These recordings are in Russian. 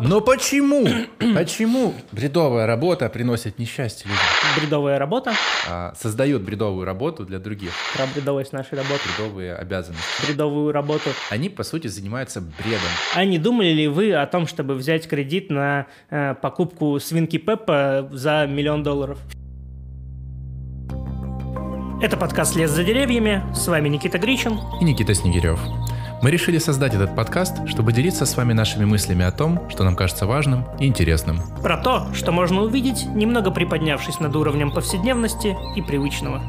Но почему? Почему бредовая работа приносит несчастье людям? Бредовая работа. А, создают бредовую работу для других. Про бредовость нашей работы. Бредовые обязанности. Бредовую работу. Они, по сути, занимаются бредом. А не думали ли вы о том, чтобы взять кредит на э, покупку свинки Пеппа за миллион долларов? Это подкаст «Лес за деревьями». С вами Никита Гричин. И Никита Снегирев. Мы решили создать этот подкаст, чтобы делиться с вами нашими мыслями о том, что нам кажется важным и интересным. Про то, что можно увидеть, немного приподнявшись над уровнем повседневности и привычного.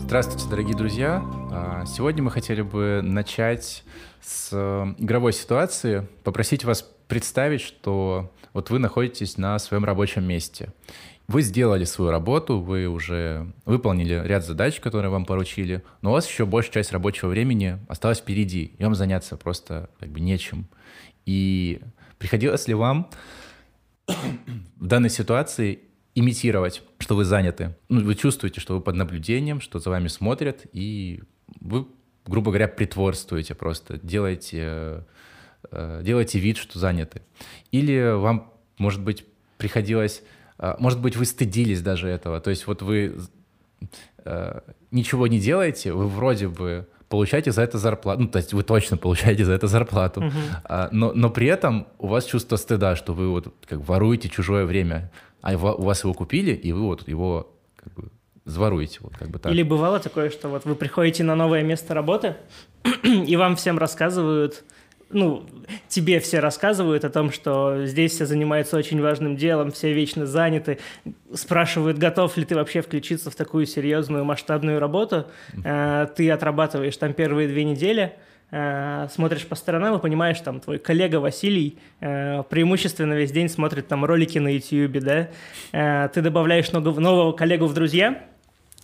Здравствуйте, дорогие друзья. А, сегодня мы хотели бы начать с э, игровой ситуации, попросить вас представить, что вот вы находитесь на своем рабочем месте. Вы сделали свою работу, вы уже выполнили ряд задач, которые вам поручили, но у вас еще большая часть рабочего времени осталась впереди, и вам заняться просто как бы нечем. И приходилось ли вам в данной ситуации имитировать, что вы заняты? Ну, вы чувствуете, что вы под наблюдением, что за вами смотрят, и вы, грубо говоря, притворствуете просто, делаете, э, делаете вид, что заняты. Или вам, может быть, приходилось может быть, вы стыдились даже этого. То есть вот вы э, ничего не делаете, вы вроде бы получаете за это зарплату, ну, то есть вы точно получаете за это зарплату, uh-huh. а, но, но при этом у вас чувство стыда, что вы вот как воруете чужое время, а у вас его купили, и вы вот его как бы зворуете, вот как бы так. Или бывало такое, что вот вы приходите на новое место работы, и вам всем рассказывают, ну, тебе все рассказывают о том, что здесь все занимаются очень важным делом, все вечно заняты, спрашивают, готов ли ты вообще включиться в такую серьезную масштабную работу. Э, ты отрабатываешь там первые две недели, э, смотришь по сторонам и понимаешь, там твой коллега Василий э, преимущественно весь день смотрит там ролики на YouTube, да, ты добавляешь нового, нового коллегу в друзья,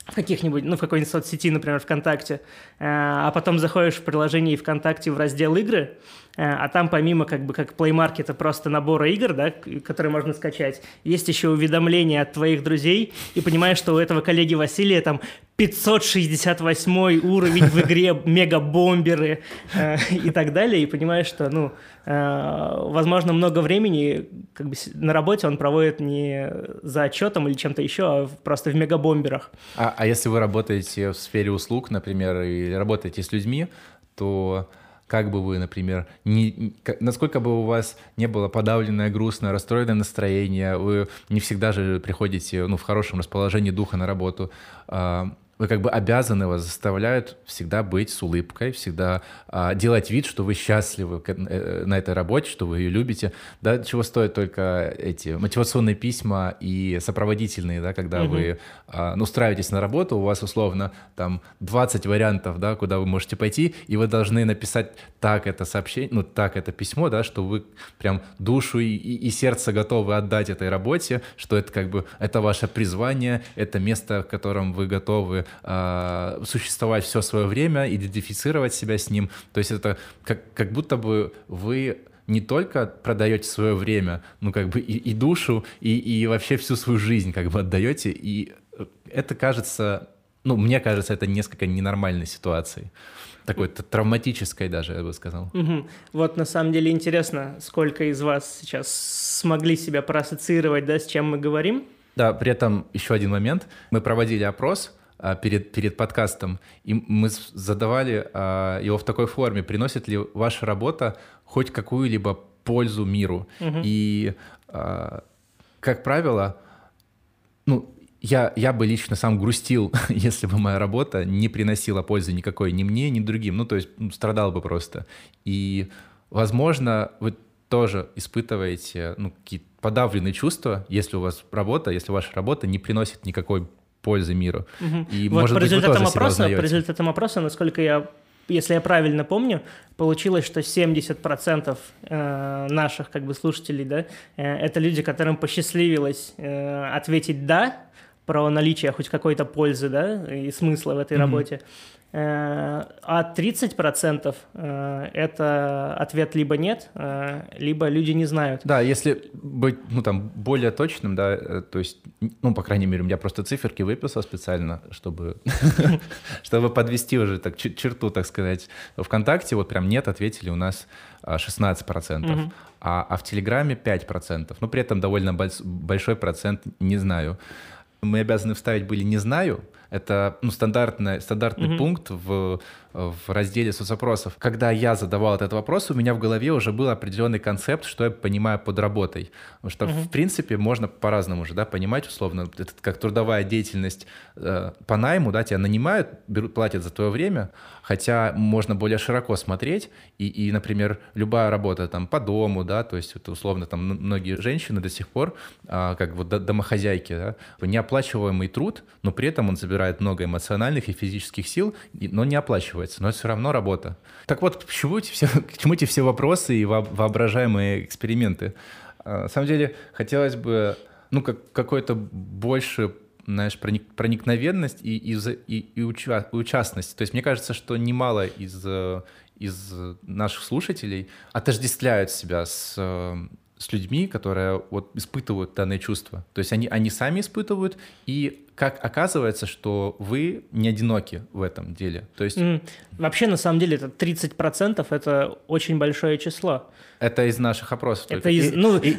в каких-нибудь, ну, в какой-нибудь соцсети, например, ВКонтакте, а потом заходишь в приложение ВКонтакте в раздел «Игры», Э, а там помимо как бы как Play Market просто набора игр, да, которые можно скачать, есть еще уведомления от твоих друзей, и понимаешь, что у этого коллеги Василия там 568 уровень в игре, мегабомберы э, и так далее, и понимаешь, что, ну, э, возможно, много времени как бы на работе он проводит не за отчетом или чем-то еще, а просто в мегабомберах. А, а если вы работаете в сфере услуг, например, и работаете с людьми, то как бы вы, например, не, насколько бы у вас не было подавленное, грустное, расстроенное настроение, вы не всегда же приходите ну, в хорошем расположении духа на работу, а, вы как бы обязаны, вас заставляют всегда быть с улыбкой, всегда а, делать вид, что вы счастливы э, на этой работе, что вы ее любите. Да, чего стоят только эти мотивационные письма и сопроводительные, да, когда угу. вы а, ну, устраиваетесь на работу, у вас условно там 20 вариантов, да, куда вы можете пойти, и вы должны написать так это сообщение, ну, так это письмо, да, что вы прям душу и, и, и сердце готовы отдать этой работе, что это как бы, это ваше призвание, это место, в котором вы готовы э, существовать все свое время, идентифицировать себя с ним. То есть это как, как будто бы вы не только продаете свое время, ну как бы и, и душу, и, и вообще всю свою жизнь как бы отдаете, и это кажется, ну мне кажется, это несколько ненормальной ситуацией такой травматической даже, я бы сказал. Угу. Вот на самом деле интересно, сколько из вас сейчас смогли себя проассоциировать, да, с чем мы говорим? Да, при этом еще один момент. Мы проводили опрос, перед, перед подкастом, и мы задавали а, его в такой форме, приносит ли ваша работа хоть какую-либо пользу миру. Угу. И, а, как правило, ну, я, я бы лично сам грустил, если бы моя работа не приносила пользы никакой ни мне, ни другим. Ну, то есть ну, страдал бы просто. И, возможно, вы тоже испытываете ну, какие-то подавленные чувства, если у вас работа, если ваша работа не приносит никакой пользы миру. Угу. И, вот может по результатам быть, опроса, по результатам опроса, насколько я если я правильно помню, получилось, что 70% э, наших как бы слушателей, да, э, это люди, которым посчастливилось э, ответить «да», про наличие хоть какой-то пользы, да, и смысла в этой mm-hmm. работе. Э, а 30% э, это ответ либо нет, э, либо люди не знают. Да, если быть, ну, там, более точным, да, то есть, ну, по крайней мере, у меня просто циферки выписал специально, чтобы, чтобы подвести уже так черту, так сказать. ВКонтакте вот прям нет, ответили у нас 16%, а, а в Телеграме 5%. Ну, при этом довольно большой процент не знаю. Мы обязаны вставить были «не знаю», это ну, стандартный, стандартный угу. пункт в, в разделе соцопросов. Когда я задавал этот вопрос, у меня в голове уже был определенный концепт, что я понимаю под работой. Потому что, угу. в принципе, можно по-разному же да, понимать, условно, это как трудовая деятельность э, по найму, да, тебя нанимают, берут, платят за твое время, хотя можно более широко смотреть, и, и например, любая работа там по дому, да, то есть это условно там многие женщины до сих пор, а, как вот домохозяйки, да, неоплачиваемый труд, но при этом он забирает много эмоциональных и физических сил, но не оплачивается, но это все равно работа. Так вот, к чему эти все, к чему эти все вопросы и воображаемые эксперименты? А, на самом деле, хотелось бы ну, как, какой-то больше знаешь, проник, проникновенность и, и, и, и, уча, участность. То есть мне кажется, что немало из, из наших слушателей отождествляют себя с, с людьми, которые вот испытывают данные чувства. То есть они, они сами испытывают, и как оказывается, что вы не одиноки в этом деле. То есть... Mm. Вообще, на самом деле, это 30% — это очень большое число. Это из наших опросов. Это только. из, ну, и,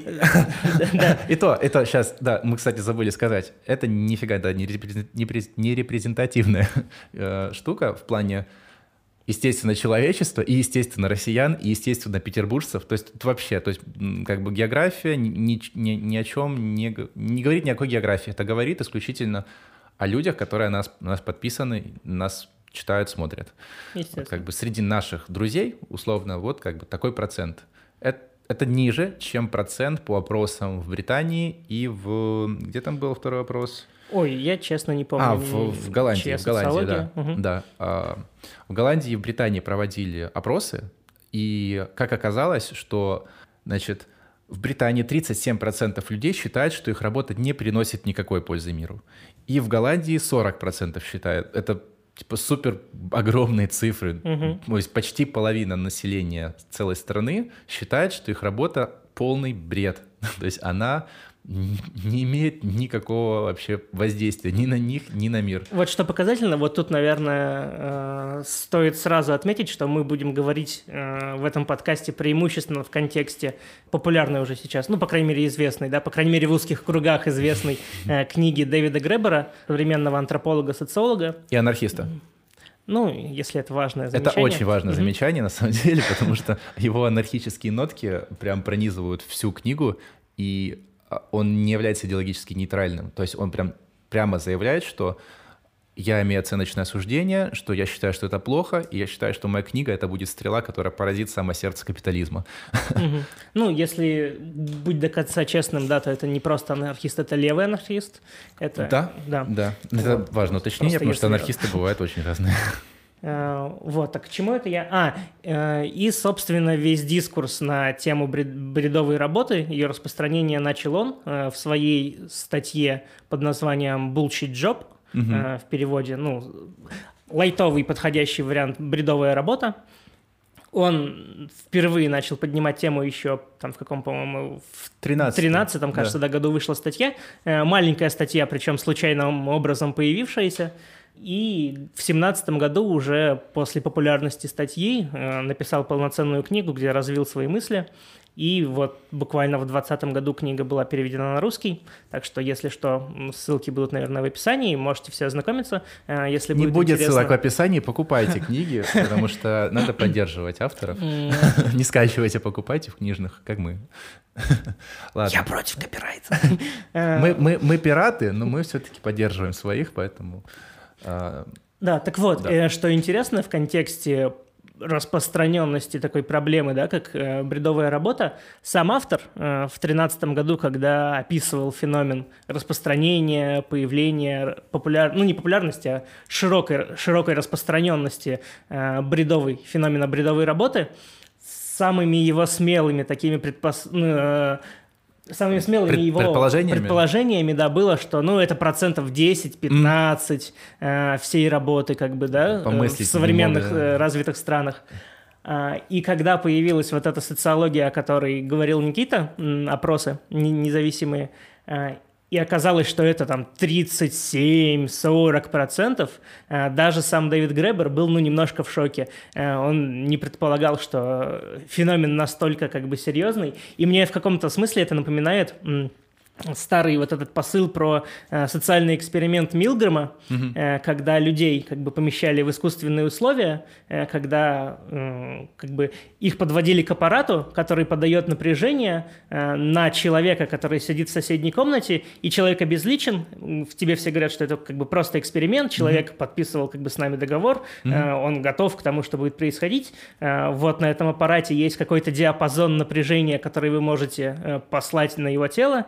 и то, это сейчас, да, мы, кстати, забыли сказать, это нифига, да, не репрезентативная э, штука в плане естественно, человечество, и, естественно, россиян, и, естественно, петербуржцев. То есть вообще, то есть как бы география ни, ни, ни о чем не, не говорит ни о какой географии. Это говорит исключительно о людях, которые нас, нас подписаны, нас читают, смотрят. Как бы среди наших друзей, условно, вот как бы такой процент это, это ниже, чем процент по опросам в Британии и в... Где там был второй опрос? Ой, я честно не помню. А, в, в Голландии, в Голландии, да. Угу. да. А, в Голландии и в Британии проводили опросы, и как оказалось, что, значит, в Британии 37% людей считают, что их работа не приносит никакой пользы миру. И в Голландии 40% считают. Это типа супер огромные цифры. Угу. То есть почти половина населения целой страны считает, что их работа полный бред. То есть она не имеет никакого вообще воздействия ни на них, ни на мир. Вот что показательно, вот тут, наверное, э, стоит сразу отметить, что мы будем говорить э, в этом подкасте преимущественно в контексте популярной уже сейчас, ну, по крайней мере, известной, да, по крайней мере, в узких кругах известной э, книги Дэвида Гребера, современного антрополога-социолога. И анархиста. Ну, если это важное замечание. Это очень важное замечание, на самом деле, потому что его анархические нотки прям пронизывают всю книгу, и он не является идеологически нейтральным. То есть он прям прямо заявляет, что я имею оценочное суждение, что я считаю, что это плохо, и я считаю, что моя книга — это будет стрела, которая поразит само сердце капитализма. Ну, если быть до конца честным, да, то это не просто анархист, это левый анархист. Это, да, да, да. Это важное уточнение, потому что анархисты бывают очень разные. Э, вот, так к чему это я? А, э, и, собственно, весь дискурс на тему бредовой работы, ее распространение начал он э, в своей статье под названием «Bullshit Job», угу. в переводе, ну, лайтовый подходящий вариант «бредовая работа». Он впервые начал поднимать тему еще там в каком, по-моему, в 13 13 кажется, да. да, году вышла статья. Маленькая статья, причем случайным образом появившаяся. И в семнадцатом году уже после популярности статьи э, написал полноценную книгу, где развил свои мысли. И вот буквально в двадцатом году книга была переведена на русский, так что, если что, ссылки будут, наверное, в описании, можете все ознакомиться. Э, если Не будет, будет интересно... ссылок в описании, покупайте книги, потому что надо поддерживать авторов. Не скачивайте, покупайте в книжных, как мы. Ладно. Я против копирайта. Мы, мы, мы пираты, но мы все-таки поддерживаем своих, поэтому... А, да, так вот, да. Э, что интересно в контексте распространенности такой проблемы, да, как э, бредовая работа, сам автор э, в 2013 году, когда описывал феномен распространения, появления популяр... ну не популярности, а широкой, широкой распространенности э, бредовой, феномена бредовой работы, самыми его смелыми такими предпос... э, самыми смелыми Пред- его предположениями? предположениями, да, было, что, ну, это процентов 10-15 э, всей работы, как бы, да, э, Помыслить в современных немного. э, развитых странах. А, И когда появилась вот эта социология, о которой говорил Никита, опросы не- независимые, а, и оказалось, что это там 37-40 процентов, а, даже сам Дэвид Гребер был, ну, немножко в шоке. А, Он не предполагал, что феномен настолько как бы серьезный. И мне в каком-то смысле это напоминает старый вот этот посыл про э, социальный эксперимент Милгрэма, э, когда людей как бы помещали в искусственные условия, э, когда м, как бы их подводили к аппарату, который подает напряжение э, на человека, который сидит в соседней комнате, и человек обезличен. В тебе все говорят, что это как бы просто эксперимент. Человек подписывал как бы с нами договор, э, он готов к тому, что будет происходить. Э, Вот на этом аппарате есть какой-то диапазон напряжения, который вы можете э, послать на его тело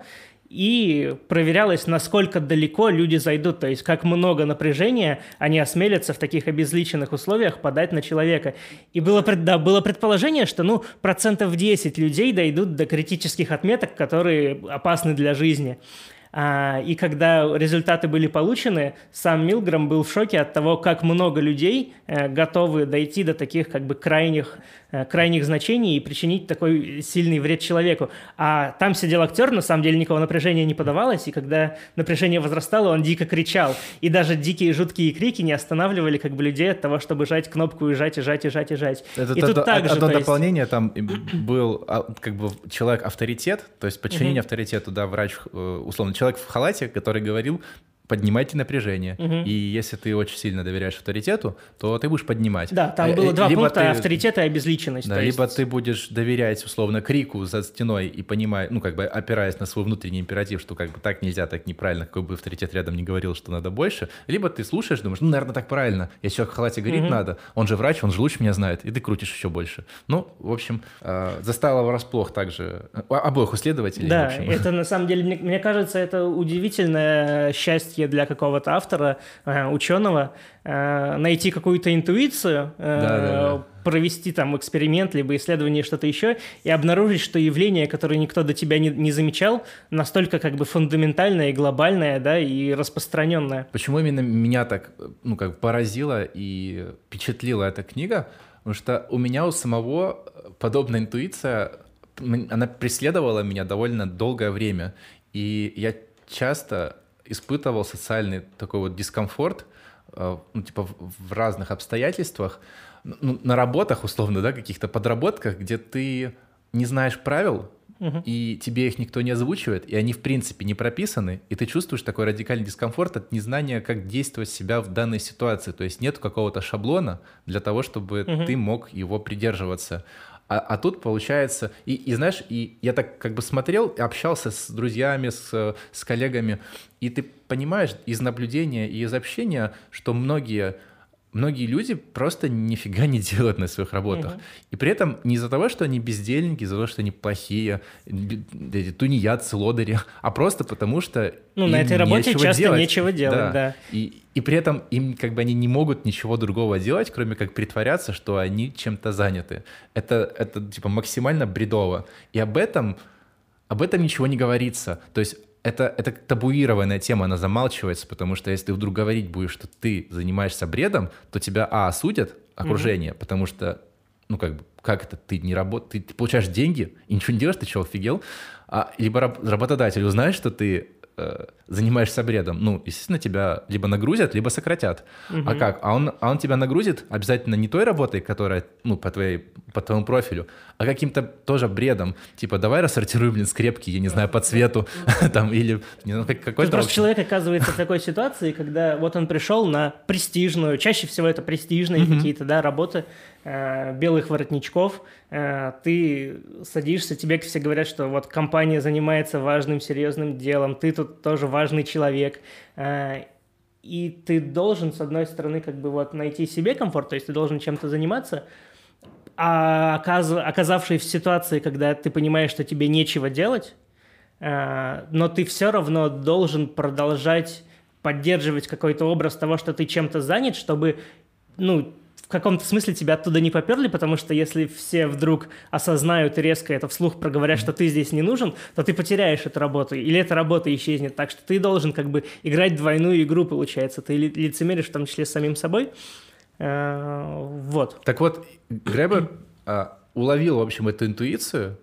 и проверялось, насколько далеко люди зайдут, то есть как много напряжения они осмелятся в таких обезличенных условиях подать на человека. И было, да, было предположение, что ну, процентов 10 людей дойдут до критических отметок, которые опасны для жизни. А, и когда результаты были получены, сам Милграм был в шоке от того, как много людей э, готовы дойти до таких как бы крайних, крайних значений и причинить такой сильный вред человеку. А там сидел актер, на самом деле никакого напряжения не подавалось, и когда напряжение возрастало, он дико кричал. И даже дикие жуткие крики не останавливали как бы людей от того, чтобы жать кнопку и жать, и жать, и жать, и жать. Это и то- тут то- так же, одно есть- дополнение, там был а, как бы человек-авторитет, то есть подчинение авторитету, да, врач, э, условно, человек в халате, который говорил, поднимайте напряжение. И если ты очень сильно доверяешь авторитету, то ты будешь поднимать. Да, там было э, два либо пункта ты- авторитета и обезличенность. Да, то либо есть- ты будешь доверять, условно, крику за стеной и понимая, ну, как бы опираясь на свой внутренний императив, что как бы так нельзя, так неправильно, какой бы авторитет рядом не говорил, что надо больше, либо ты слушаешь, думаешь, ну, наверное, так правильно, если человек в халате говорит, надо, он же врач, он же лучше меня знает, и ты крутишь еще больше. Ну, в общем, э, застало врасплох также э, обоих исследователей. Да, это на самом деле, мне, мне кажется, это удивительное счастье для какого-то автора, э, ученого, э, найти какую-то интуицию, э, Да-да-да. провести там эксперимент, либо исследование, что-то еще, и обнаружить, что явление, которое никто до тебя не, не замечал, настолько как бы фундаментальное и глобальное, да, и распространенное. Почему именно меня так, ну, как поразила и впечатлила эта книга? Потому что у меня у самого подобная интуиция, она преследовала меня довольно долгое время. И я часто испытывал социальный такой вот дискомфорт, э, ну, типа в, разных обстоятельствах, ну, на работах, условно, да, каких-то подработках, где ты не знаешь правил, и тебе их никто не озвучивает, и они в принципе не прописаны, и ты чувствуешь такой радикальный дискомфорт от незнания, как действовать себя в данной ситуации. То есть нет какого-то шаблона для того, чтобы ты мог его придерживаться. А, а тут получается, и, и знаешь, и я так как бы смотрел, общался с друзьями, с, с коллегами, и ты понимаешь из наблюдения и из общения, что многие многие люди просто нифига не делают на своих работах. И при этом не из-за того, что они бездельники, из-за того, что они плохие, тунеядцы, лодыри, а просто потому что Ну, на этой работе нечего часто делать. нечего делать, да. И, и при этом им как бы они не могут ничего другого делать, кроме как притворяться, что они чем-то заняты. Это, это типа максимально бредово. И об этом, об этом ничего не говорится. То есть это, это табуированная тема, она замалчивается, потому что если ты вдруг говорить будешь, что ты занимаешься бредом, то тебя, а, осудят окружение, потому что, ну, как бы, как это, ты не работаешь, ты, ты получаешь деньги и ничего не делаешь, ты что, офигел? А, либо раб- работодатель узнает, что ты э, занимаешься бредом, ну, естественно, тебя либо нагрузят, либо сократят. А как? А он, а он тебя нагрузит обязательно не той работой, которая, ну, по, твоей, по твоему профилю, а каким-то тоже бредом. Типа, давай рассортируем, блин, скрепки, я не знаю, по цвету, там, или, какой-то... просто человек оказывается в такой ситуации, когда вот он пришел на престижную, чаще всего это престижные какие-то, да, работы э, белых воротничков, э, ты садишься, тебе все говорят, что вот компания занимается важным, серьезным делом, ты тут тоже важный человек, э, и ты должен, с одной стороны, как бы вот найти себе комфорт, то есть ты должен чем-то заниматься, а оказ- оказавшись в ситуации, когда ты понимаешь, что тебе нечего делать, но ты все равно должен продолжать поддерживать какой-то образ того, что ты чем-то занят, чтобы, ну, в каком-то смысле тебя оттуда не поперли, потому что если все вдруг осознают резко это вслух проговорят, что ты здесь не нужен, то ты потеряешь эту работу, или эта работа исчезнет. Так что ты должен как бы играть двойную игру, получается. Ты лицемеришь в том числе с самим собой. Э, вот. Так вот, Гребер а, уловил, в общем, эту интуицию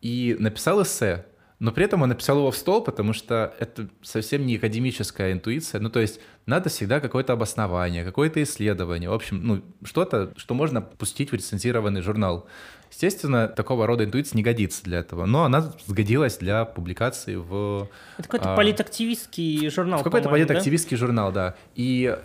и написал эссе, но при этом он написал его в стол, потому что это совсем не академическая интуиция. Ну, то есть надо всегда какое-то обоснование, какое-то исследование. В общем, ну, что-то, что можно пустить в рецензированный журнал. Естественно, такого рода интуиция не годится для этого, но она сгодилась для публикации в... Это какой-то а, политактивистский журнал, какой-то политактивистский да? журнал, да. И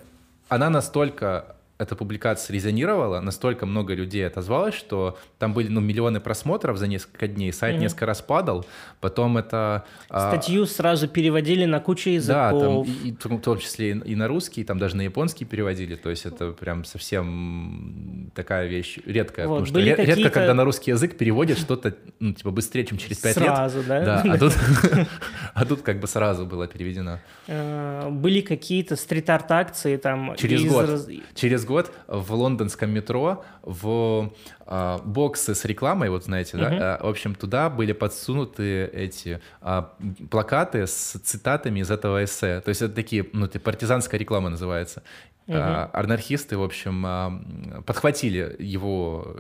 она настолько эта публикация резонировала, настолько много людей отозвалось, что там были ну, миллионы просмотров за несколько дней, сайт mm-hmm. несколько раз падал, потом это... А, Статью а... сразу переводили на кучу языков. Да, там, и, в том числе и на русский, там даже на японский переводили, то есть это прям совсем такая вещь редкая, вот, потому что ре- редко, когда на русский язык переводят что-то ну, типа быстрее, чем через пять лет. Сразу, да? Да, а тут, а тут как бы сразу было переведено. Э, были какие-то стрит-арт-акции там? Через год. Через год в лондонском метро в а, боксы с рекламой, вот знаете, да, uh-huh. в общем, туда были подсунуты эти а, плакаты с цитатами из этого эссе. То есть это такие, ну, это партизанская реклама называется. Uh-huh. А, анархисты, в общем, а, подхватили его,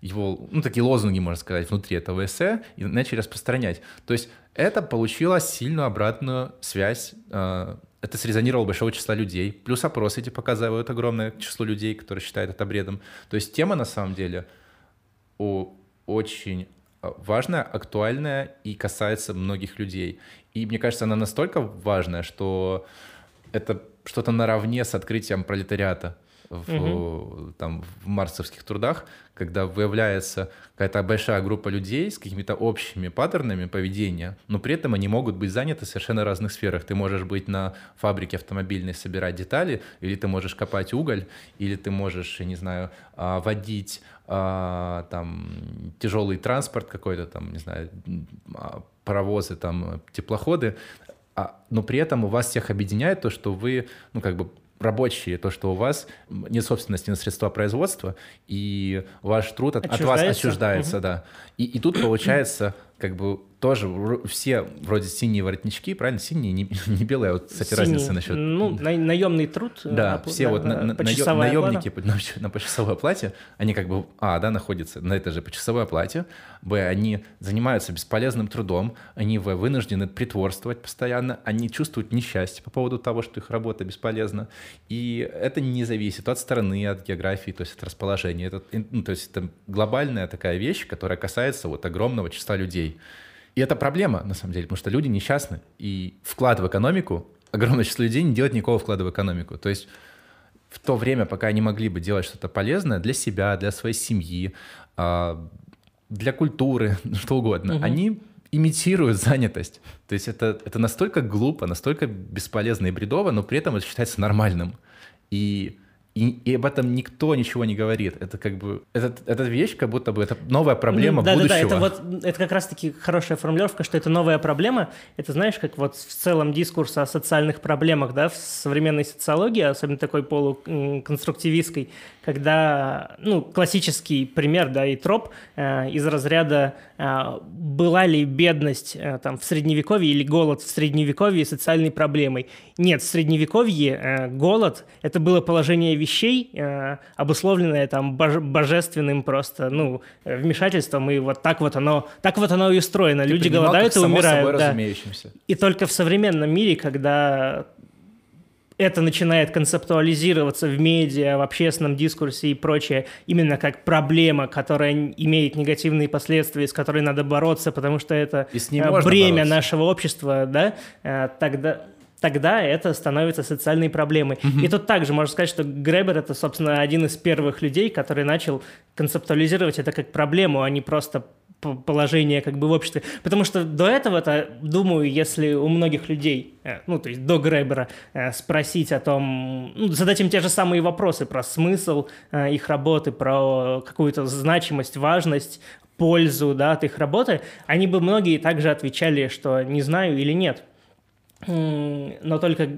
его, ну, такие лозунги, можно сказать, внутри этого эссе и начали распространять. То есть это получило сильную обратную связь а, это срезонировало большого числа людей. Плюс опросы эти показывают огромное число людей, которые считают это бредом. То есть тема на самом деле очень а, важная, актуальная и касается многих людей. И мне кажется, она настолько важная, что это что-то наравне с открытием пролетариата в, угу. там, в марсовских трудах, когда выявляется какая-то большая группа людей с какими-то общими паттернами поведения, но при этом они могут быть заняты в совершенно разных сферах. Ты можешь быть на фабрике автомобильной, собирать детали, или ты можешь копать уголь, или ты можешь, я не знаю, а, водить а, там тяжелый транспорт какой-то, там, не знаю, а, паровозы, там, теплоходы, но при этом у вас всех объединяет то, что вы, ну, как бы рабочие, то, что у вас нет собственности на средства производства, и ваш труд от, от вас отчуждается, угу. да. И, и тут получается как бы тоже все вроде синие воротнички, правильно? Синие, не, не белые, а вот, кстати, Синий, разница насчет... Ну, на, наемный труд. Э, да, на, все на, вот на, на, наемники по, на, на почасовой оплате, они как бы, а, да, находятся на этой же почасовой оплате, б, они занимаются бесполезным трудом, они, в, вынуждены притворствовать постоянно, они чувствуют несчастье по поводу того, что их работа бесполезна, и это не зависит от страны, от географии, то есть от расположения, это, ну, то есть это глобальная такая вещь, которая касается вот огромного числа людей. И это проблема, на самом деле, потому что люди несчастны, и вклад в экономику, огромное число людей не делает никакого вклада в экономику. То есть в то время, пока они могли бы делать что-то полезное для себя, для своей семьи, а, для культуры, что угодно, угу. они имитируют занятость. То есть это, это настолько глупо, настолько бесполезно и бредово, но при этом это считается нормальным. И и, и об этом никто ничего не говорит. Это как бы... Это, это вещь, как будто бы это новая проблема да, будущего. Да, да, это вот это как раз-таки хорошая формулировка, что это новая проблема. Это знаешь, как вот в целом дискурс о социальных проблемах, да, в современной социологии, особенно такой полуконструктивистской, когда, ну, классический пример, да, и троп э, из разряда э, была ли бедность э, там в средневековье или голод в средневековье социальной проблемой. Нет, в средневековье э, голод – это было положение вещей, э, обусловленное там боже, божественным просто, ну, вмешательством, и вот так вот оно, так вот оно и устроено. Ты Люди голодают и умирают. Да. И только в современном мире, когда это начинает концептуализироваться в медиа, в общественном дискурсе и прочее, именно как проблема, которая имеет негативные последствия, с которой надо бороться, потому что это э, бремя бороться. нашего общества, да, э, тогда тогда это становится социальной проблемой. Mm-hmm. И тут также можно сказать, что Гребер это, собственно, один из первых людей, который начал концептуализировать это как проблему, а не просто положение как бы в обществе. Потому что до этого-то, думаю, если у многих людей, э, ну, то есть до Гребера, э, спросить о том, ну, задать им те же самые вопросы про смысл э, их работы, про какую-то значимость, важность, пользу да, от их работы, они бы многие также отвечали, что не знаю или нет. Но только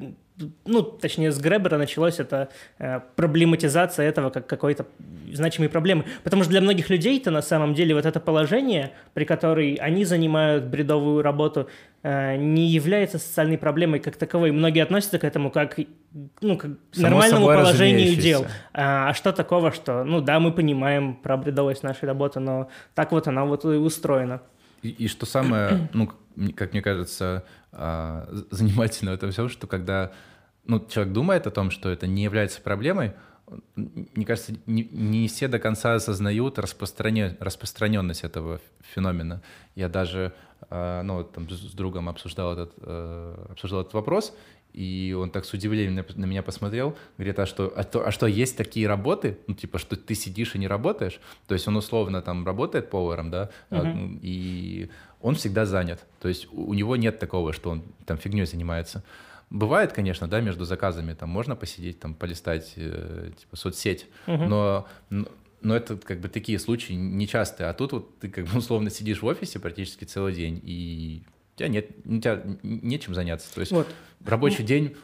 ну, точнее, с Гребера началось это э, проблематизация этого как какой-то значимой проблемы. Потому что для многих людей-то на самом деле вот это положение, при которой они занимают бредовую работу, э, не является социальной проблемой как таковой. Многие относятся к этому как, ну, как к нормальному положению дел. А, а что такого, что, ну да, мы понимаем про бредовость нашей работы, но так вот она вот и устроена. И, и что самое, ну, как мне кажется, а, занимательно в этом всем, что когда ну, человек думает о том, что это не является проблемой, мне кажется, не, не все до конца осознают распространен, распространенность этого феномена. Я даже э, ну, там, с другом обсуждал этот, э, обсуждал этот вопрос, и он так с удивлением на, на меня посмотрел, говорит, а что, а, то, а что, есть такие работы, ну, типа, что ты сидишь и не работаешь? То есть он условно там работает поваром, да, uh-huh. и он всегда занят. То есть у него нет такого, что он там фигней занимается. Бывает, конечно, да, между заказами там можно посидеть, там полистать э, типа соцсеть, uh-huh. но, но это как бы такие случаи нечастые. А тут вот ты как бы условно сидишь в офисе практически целый день и у тебя нет, у тебя нечем заняться. То есть вот. рабочий день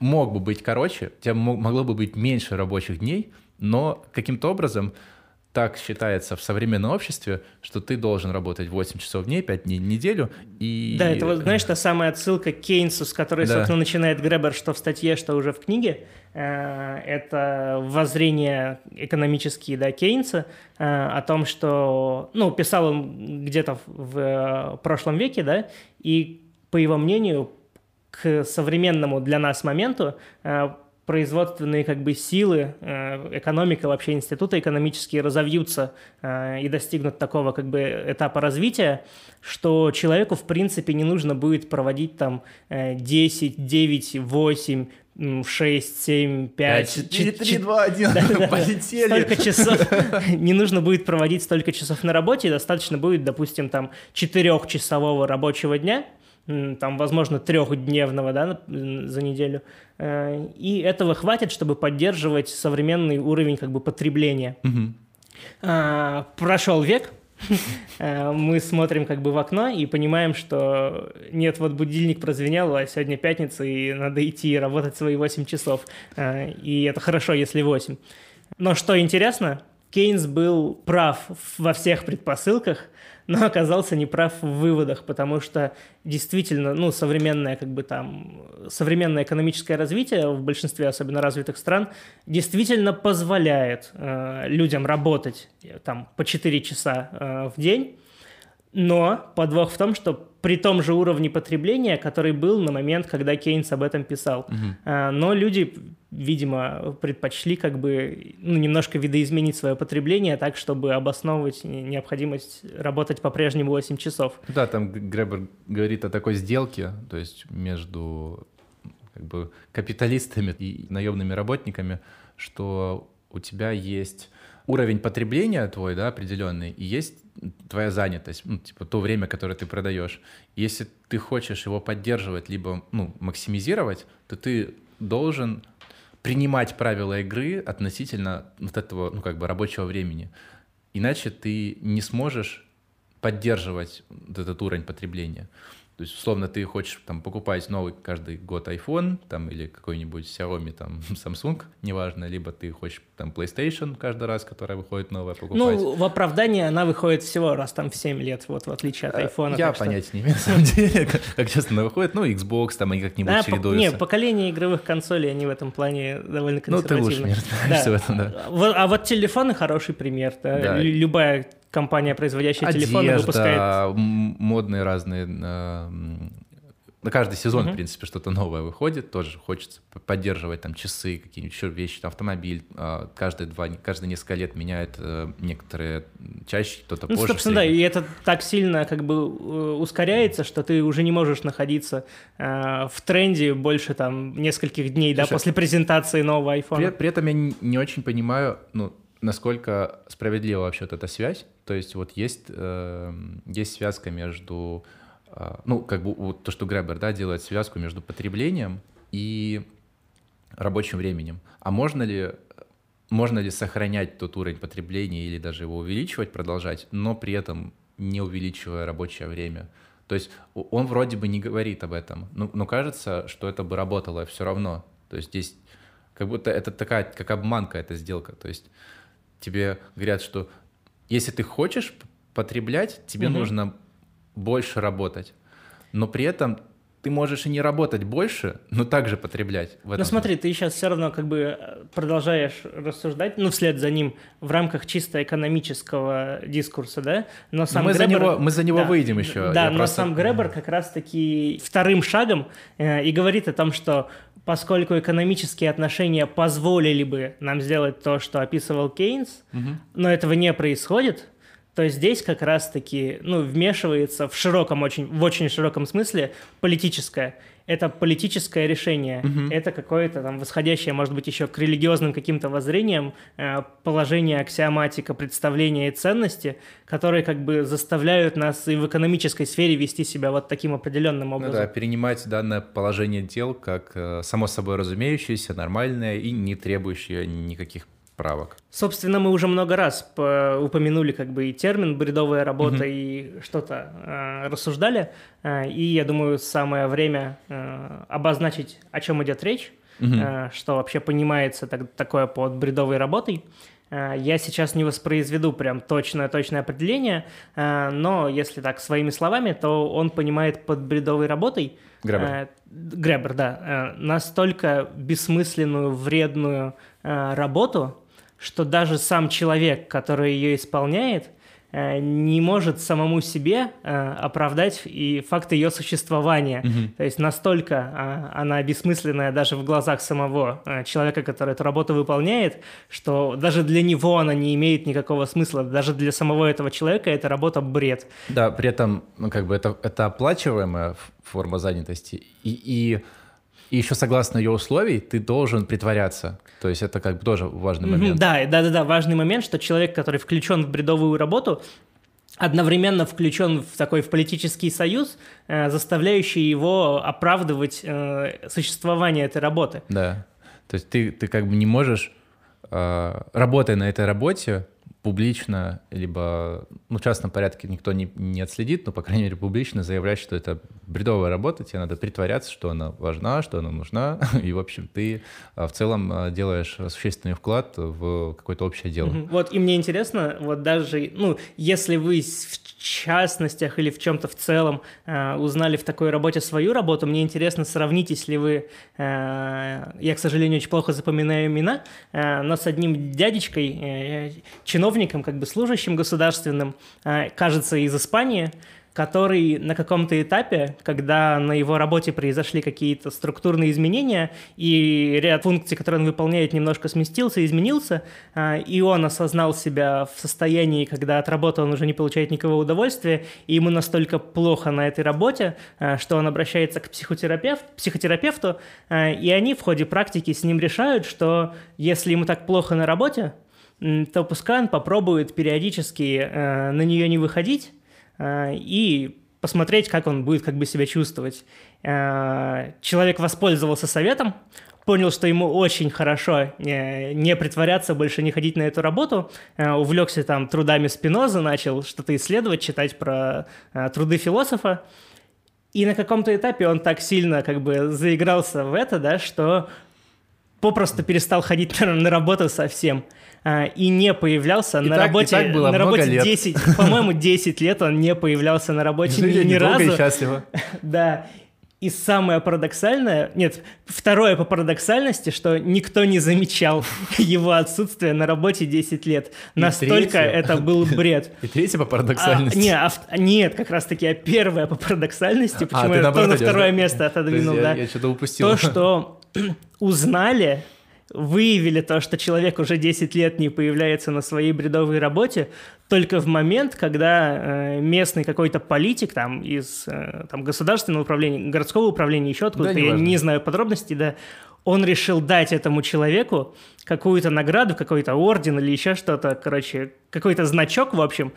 мог бы быть короче, у тебя могло бы быть меньше рабочих дней, но каким-то образом так считается в современном обществе, что ты должен работать 8 часов в день, 5 дней в неделю. И... Да, это вот, знаешь, та самая отсылка к Кейнсу, с которой, да. собственно, начинает Гребер, что в статье, что уже в книге. Э, это воззрение экономические, да, Кейнса э, о том, что, ну, писал он где-то в прошлом веке, да, и, по его мнению, к современному для нас моменту э, производственные как бы силы, э, экономика вообще институты экономические разовьются э, и достигнут такого как бы этапа развития, что человеку в принципе не нужно будет проводить там 10, 9, 8, 6, 7, 5, 4, 3, 2, 1, полетели. Столько часов, не нужно будет проводить столько часов на работе, достаточно будет, допустим, там четырехчасового рабочего дня, там, возможно, трехдневного да, за неделю. Э, и этого хватит, чтобы поддерживать современный уровень как бы, потребления. Угу. Прошел век, э, мы смотрим как бы в окно и понимаем, что нет, вот будильник прозвенел, а сегодня пятница, и надо идти работать свои 8 часов. Э, и это хорошо, если 8. Но что интересно, Кейнс был прав во всех предпосылках – но оказался неправ в выводах, потому что действительно, ну, современное, как бы там, современное экономическое развитие в большинстве особенно развитых стран действительно позволяет э, людям работать э, там по 4 часа э, в день, но подвох в том, что при том же уровне потребления, который был на момент, когда Кейнс об этом писал. Угу. Но люди, видимо, предпочли как бы ну, немножко видоизменить свое потребление так, чтобы обосновывать необходимость работать по-прежнему 8 часов. Да, там Гребер говорит о такой сделке, то есть между как бы капиталистами и наемными работниками, что у тебя есть уровень потребления твой, да, определенный, и есть твоя занятость, ну, типа то время, которое ты продаешь. Если ты хочешь его поддерживать, либо ну, максимизировать, то ты должен принимать правила игры относительно вот этого, ну, как бы рабочего времени. Иначе ты не сможешь поддерживать этот уровень потребления. То есть, условно, ты хочешь там покупать новый каждый год iPhone там, или какой-нибудь Xiaomi, там, Samsung, неважно, либо ты хочешь там PlayStation каждый раз, которая выходит новая, покупать. Ну, в оправдании она выходит всего раз там в 7 лет, вот в отличие от э, iPhone. Я понятия что... не имею, на самом деле, как, как часто она выходит. Ну, Xbox там, они как-нибудь да, чередуются. Нет, поколение игровых консолей, они в этом плане довольно консервативны. Ну, ты лучше не разбираешься да. в этом, да. А вот телефоны хороший пример. Да? Да. Любая компания, производящая Одежда, телефоны, выпускает... модные разные э, на каждый сезон, uh-huh. в принципе, что-то новое выходит, тоже хочется поддерживать там часы, какие-нибудь еще вещи, там, автомобиль а, каждые два, каждые несколько лет меняет э, некоторые чаще, кто-то ну, позже. Собственно, да, и это так сильно как бы э, ускоряется, что ты уже не можешь находиться э, в тренде больше там нескольких дней, Слушай, да, после презентации нового iPhone. При, при этом я не, не очень понимаю, ну, насколько справедлива вообще вот эта связь. То есть вот есть, э, есть связка между а, ну, как бы вот то, что Гребер, да, делает связку между потреблением и рабочим временем. А можно ли, можно ли сохранять тот уровень потребления или даже его увеличивать, продолжать, но при этом не увеличивая рабочее время? То есть он вроде бы не говорит об этом, но, но кажется, что это бы работало все равно. То есть здесь как будто это такая, как обманка эта сделка. То есть тебе говорят, что если ты хочешь потреблять, тебе угу. нужно больше работать. Но при этом ты можешь и не работать больше, но также потреблять. В этом. Ну смотри, ты сейчас все равно как бы э, продолжаешь рассуждать, ну вслед за ним в рамках чисто экономического дискурса, да? Но сам мы, Гребер... за него, мы за него да, выйдем еще. Да, Я но просто... сам Гребер как раз-таки вторым шагом э, и говорит о том, что поскольку экономические отношения позволили бы нам сделать то, что описывал Кейнс, угу. но этого не происходит, то здесь как раз-таки ну, вмешивается в широком очень, в очень широком смысле политическое. Это политическое решение, угу. это какое-то там восходящее, может быть, еще к религиозным каким-то воззрениям, э, положение аксиоматика, представления и ценности, которые как бы заставляют нас и в экономической сфере вести себя вот таким определенным образом. Ну да, перенимать данное положение дел как э, само собой разумеющееся, нормальное и не требующее никаких правок. Собственно, мы уже много раз упомянули как бы и термин бредовая работа угу. и что-то э, рассуждали, э, и я думаю самое время э, обозначить, о чем идет речь, угу. э, что вообще понимается так, такое под бредовой работой. Э, я сейчас не воспроизведу прям точное-точное определение, э, но если так своими словами, то он понимает под бредовой работой Гребер. Э, Гребер, да. Настолько бессмысленную, вредную работу, что даже сам человек, который ее исполняет, э, не может самому себе э, оправдать и факт ее существования. Mm-hmm. То есть настолько а, она бессмысленная даже в глазах самого э, человека, который эту работу выполняет, что даже для него она не имеет никакого смысла. Даже для самого этого человека эта работа бред. Да, при этом, ну, как бы это, это оплачиваемая форма занятости. И, и и еще согласно ее условий ты должен притворяться. То есть это как бы тоже важный момент. Да, да, да, да, важный момент, что человек, который включен в бредовую работу, одновременно включен в такой в политический союз, э, заставляющий его оправдывать э, существование этой работы. Да. То есть ты, ты как бы не можешь, э, работая на этой работе, публично, либо ну, в частном порядке никто не, не отследит, но, по крайней мере, публично заявлять, что это бредовая работа, тебе надо притворяться, что она важна, что она нужна, и, в общем, ты а, в целом а, делаешь существенный вклад в какое-то общее дело. Вот, и мне интересно, вот даже, ну, если вы в частностях или в чем-то в целом э, узнали в такой работе свою работу, мне интересно, сравнитесь ли вы, э, я, к сожалению, очень плохо запоминаю имена, э, но с одним дядечкой, э, чиновником, как бы служащим государственным, э, кажется, из Испании, который на каком-то этапе, когда на его работе произошли какие-то структурные изменения, и ряд функций, которые он выполняет, немножко сместился, изменился, а, и он осознал себя в состоянии, когда от работы он уже не получает никакого удовольствия, и ему настолько плохо на этой работе, а, что он обращается к психотерапевт, психотерапевту, а, и они в ходе практики с ним решают, что если ему так плохо на работе, то пускай он попробует периодически на нее не выходить, Э, и посмотреть, как он будет как бы себя чувствовать. Э, человек воспользовался советом, понял, что ему очень хорошо не, не притворяться, больше не ходить на эту работу, э, увлекся там трудами Спиноза, начал что-то исследовать, читать про труды философа, и на каком-то этапе он так сильно как бы заигрался в это, да, что попросту перестал ходить на, на работу совсем. А, и не появлялся и на так, работе. И так было на работе лет. 10, по-моему, 10 лет он не появлялся на работе ни, ни разу. и счастливо. Да. И самое парадоксальное, нет, второе по парадоксальности, что никто не замечал его отсутствие на работе 10 лет. И Настолько третье. это был бред. И третье по парадоксальности. А, не, а, нет, как раз таки, а первое по парадоксальности, почему а, я то на второе место отодвинул, да. Я, я что-то упустил. То, что узнали выявили то, что человек уже 10 лет не появляется на своей бредовой работе, только в момент, когда э, местный какой-то политик там из э, там, государственного управления, городского управления, еще откуда-то, да, я не знаю подробностей, да, он решил дать этому человеку какую-то награду, какой-то орден или еще что-то, короче, какой-то значок, в общем,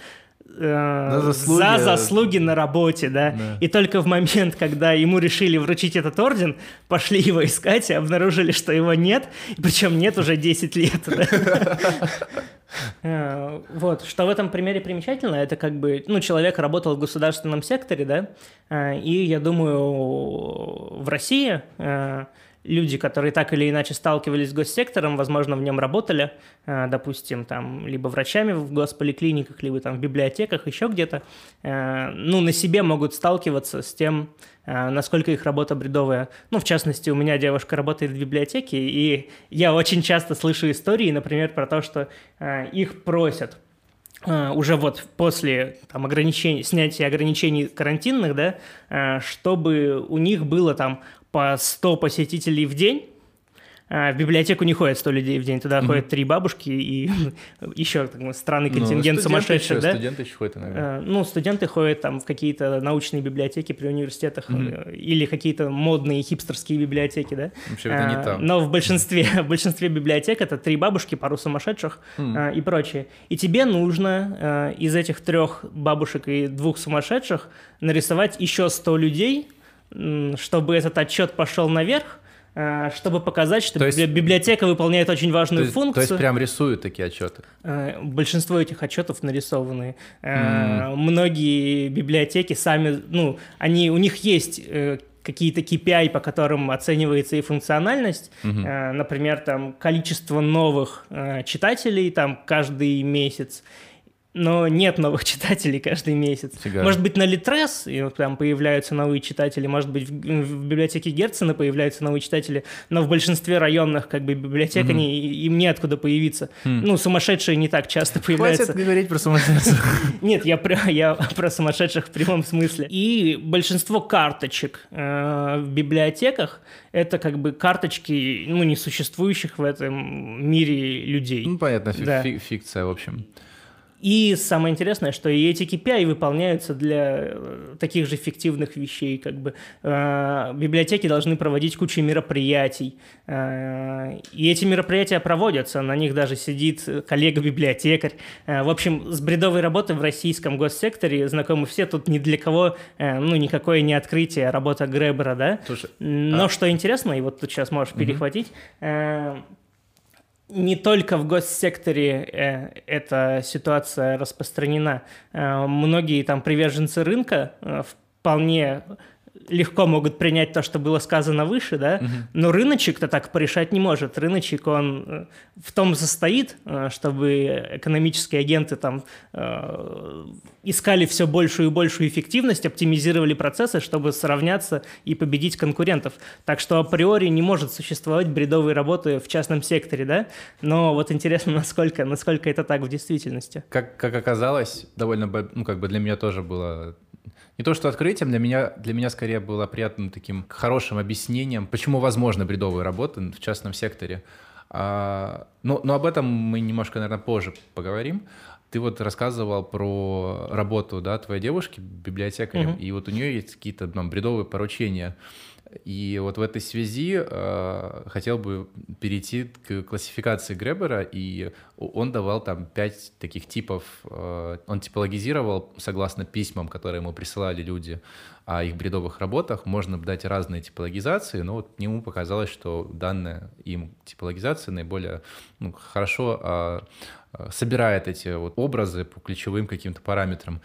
э, заслуги. за заслуги на работе, да? да. И только в момент, когда ему решили вручить этот орден, пошли его искать и обнаружили, что его нет, причем нет уже 10 лет. Э, вот, что в этом примере примечательно, это как бы, ну, человек работал в государственном секторе, да, э, и я думаю, в России э, люди, которые так или иначе сталкивались с госсектором, возможно, в нем работали, э, допустим, там, либо врачами в госполиклиниках, либо там в библиотеках, еще где-то, э, ну, на себе могут сталкиваться с тем, э, насколько их работа бредовая. Ну, в частности, у меня девушка работает в библиотеке, и я очень часто слышу истории, например, про то, что их просят уже вот после там, ограничений, снятия ограничений карантинных, да, чтобы у них было там по 100 посетителей в день, а, в библиотеку не ходят 100 людей в день, туда mm-hmm. ходят три бабушки и еще так, странный ну, контингент ну, сумасшедших. Еще, да? Студенты еще ходят иногда. А, ну, студенты ходят там в какие-то научные библиотеки при университетах mm-hmm. или какие-то модные хипстерские библиотеки, да? Вообще это не а, там. Но в большинстве, в большинстве библиотек это три бабушки, пару сумасшедших mm-hmm. и прочее. И тебе нужно из этих трех бабушек и двух сумасшедших нарисовать еще 100 людей, чтобы этот отчет пошел наверх, э, чтобы показать, что есть, библиотека выполняет очень важную то есть, функцию. То есть прям рисуют такие отчеты? Э, большинство этих отчетов нарисованы. Mm. Многие библиотеки сами, ну, они, у них есть какие-то KPI, по которым оценивается и функциональность, mm-hmm. например, там количество новых читателей там каждый месяц но нет новых читателей каждый месяц. Фига. Может быть, на Литрес там появляются новые читатели, может быть, в, в библиотеке Герцена появляются новые читатели, но в большинстве районных как бы библиотек mm-hmm. они, им неоткуда появиться. Mm. Ну, сумасшедшие не так часто появляются. Хватит говорить про сумасшедших. Нет, я про, я про сумасшедших в прямом смысле. И большинство карточек э, в библиотеках это как бы карточки, ну, несуществующих в этом мире людей. Ну, понятно, фикция, в общем. И самое интересное, что и эти KPI выполняются для э, таких же фиктивных вещей. Как бы, э, библиотеки должны проводить кучу мероприятий. Э, и эти мероприятия проводятся. На них даже сидит коллега-библиотекарь. В общем, с бредовой работой в российском госсекторе знакомы все. Тут ни для кого ну, никакое не открытие работа Гребера. Да? Слушай, Но а... что интересно, и вот тут сейчас можешь угу. перехватить, не только в госсекторе э, эта ситуация распространена. Э, многие там приверженцы рынка э, вполне легко могут принять то, что было сказано выше, да, угу. но рыночек-то так порешать не может. Рыночек, он э, в том состоит, э, чтобы экономические агенты там э, искали все большую и большую эффективность, оптимизировали процессы, чтобы сравняться и победить конкурентов. Так что априори не может существовать бредовой работы в частном секторе, да, но вот интересно, насколько, насколько это так в действительности. Как, как оказалось, довольно, ну, как бы для меня тоже было не то что открытием, для меня, для меня скорее было приятным таким хорошим объяснением, почему возможно бредовая работа в частном секторе. А, но, но об этом мы немножко, наверное, позже поговорим. Ты вот рассказывал про работу, да, твоей девушки библиотекарем, угу. и вот у нее есть какие-то там бредовые поручения. И вот в этой связи э, хотел бы перейти к классификации Гребера, и он давал там пять таких типов. Э, он типологизировал, согласно письмам, которые ему присылали люди о их бредовых работах, можно дать разные типологизации, но вот ему показалось, что данная им типологизация наиболее ну, хорошо э, собирает эти вот образы по ключевым каким-то параметрам.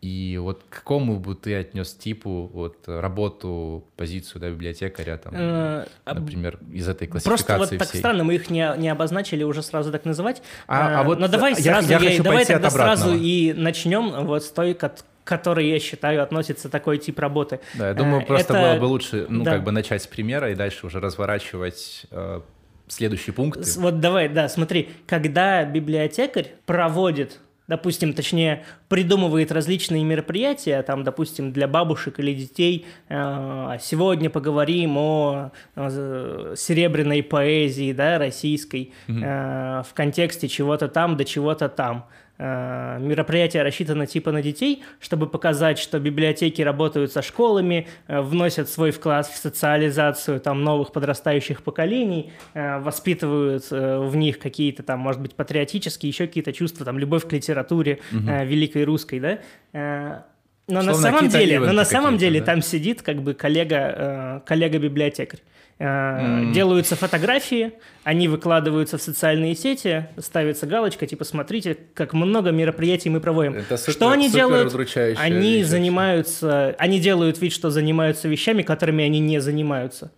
И вот к какому бы ты отнес типу вот работу, позицию да, библиотекаря, там, э, например, из этой классификации Просто вот так всей? странно, мы их не, не обозначили уже сразу так называть. А, а вот Но давай я, сразу, я, я давай тогда сразу и начнем вот с той, который, я считаю, относится такой тип работы. Да, я думаю, э, просто это... было бы лучше, ну, да. как бы начать с примера и дальше уже разворачивать э, следующие пункты. Вот давай, да, смотри, когда библиотекарь проводит допустим, точнее, придумывает различные мероприятия, там, допустим, для бабушек или детей. Э, сегодня поговорим о серебряной поэзии, да, российской, mm-hmm. в контексте чего-то там до чего-то там. Э, мероприятие рассчитано типа на детей, чтобы показать, что библиотеки работают со школами, э, вносят свой вклад в социализацию там, новых подрастающих поколений, э, воспитывают в них какие-то там, может быть, патриотические, еще какие-то чувства, там, любовь к литературе угу. великой русской, да, но Словно на самом деле, но на самом деле да? там сидит как бы коллега, коллега-библиотекарь. Mm. Делаются фотографии, они выкладываются в социальные сети, ставится галочка, типа, смотрите, как много мероприятий мы проводим. Это супер, что они супер делают? Они вещь. занимаются, они делают вид, что занимаются вещами, которыми они не занимаются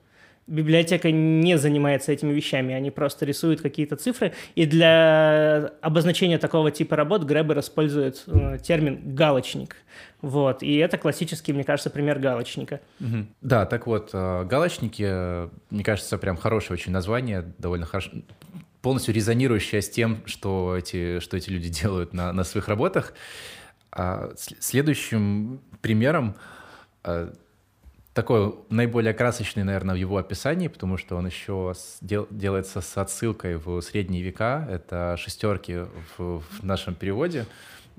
библиотека не занимается этими вещами, они просто рисуют какие-то цифры. И для обозначения такого типа работ Гребер использует э, термин «галочник». Вот. И это классический, мне кажется, пример галочника. Угу. Да, так вот, э, галочники, мне кажется, прям хорошее очень название, довольно хорошо, полностью резонирующее с тем, что эти, что эти люди делают на, на своих работах. А следующим примером э, такой наиболее красочный, наверное, в его описании, потому что он еще дел, делается с отсылкой в средние века. Это шестерки в, в нашем переводе.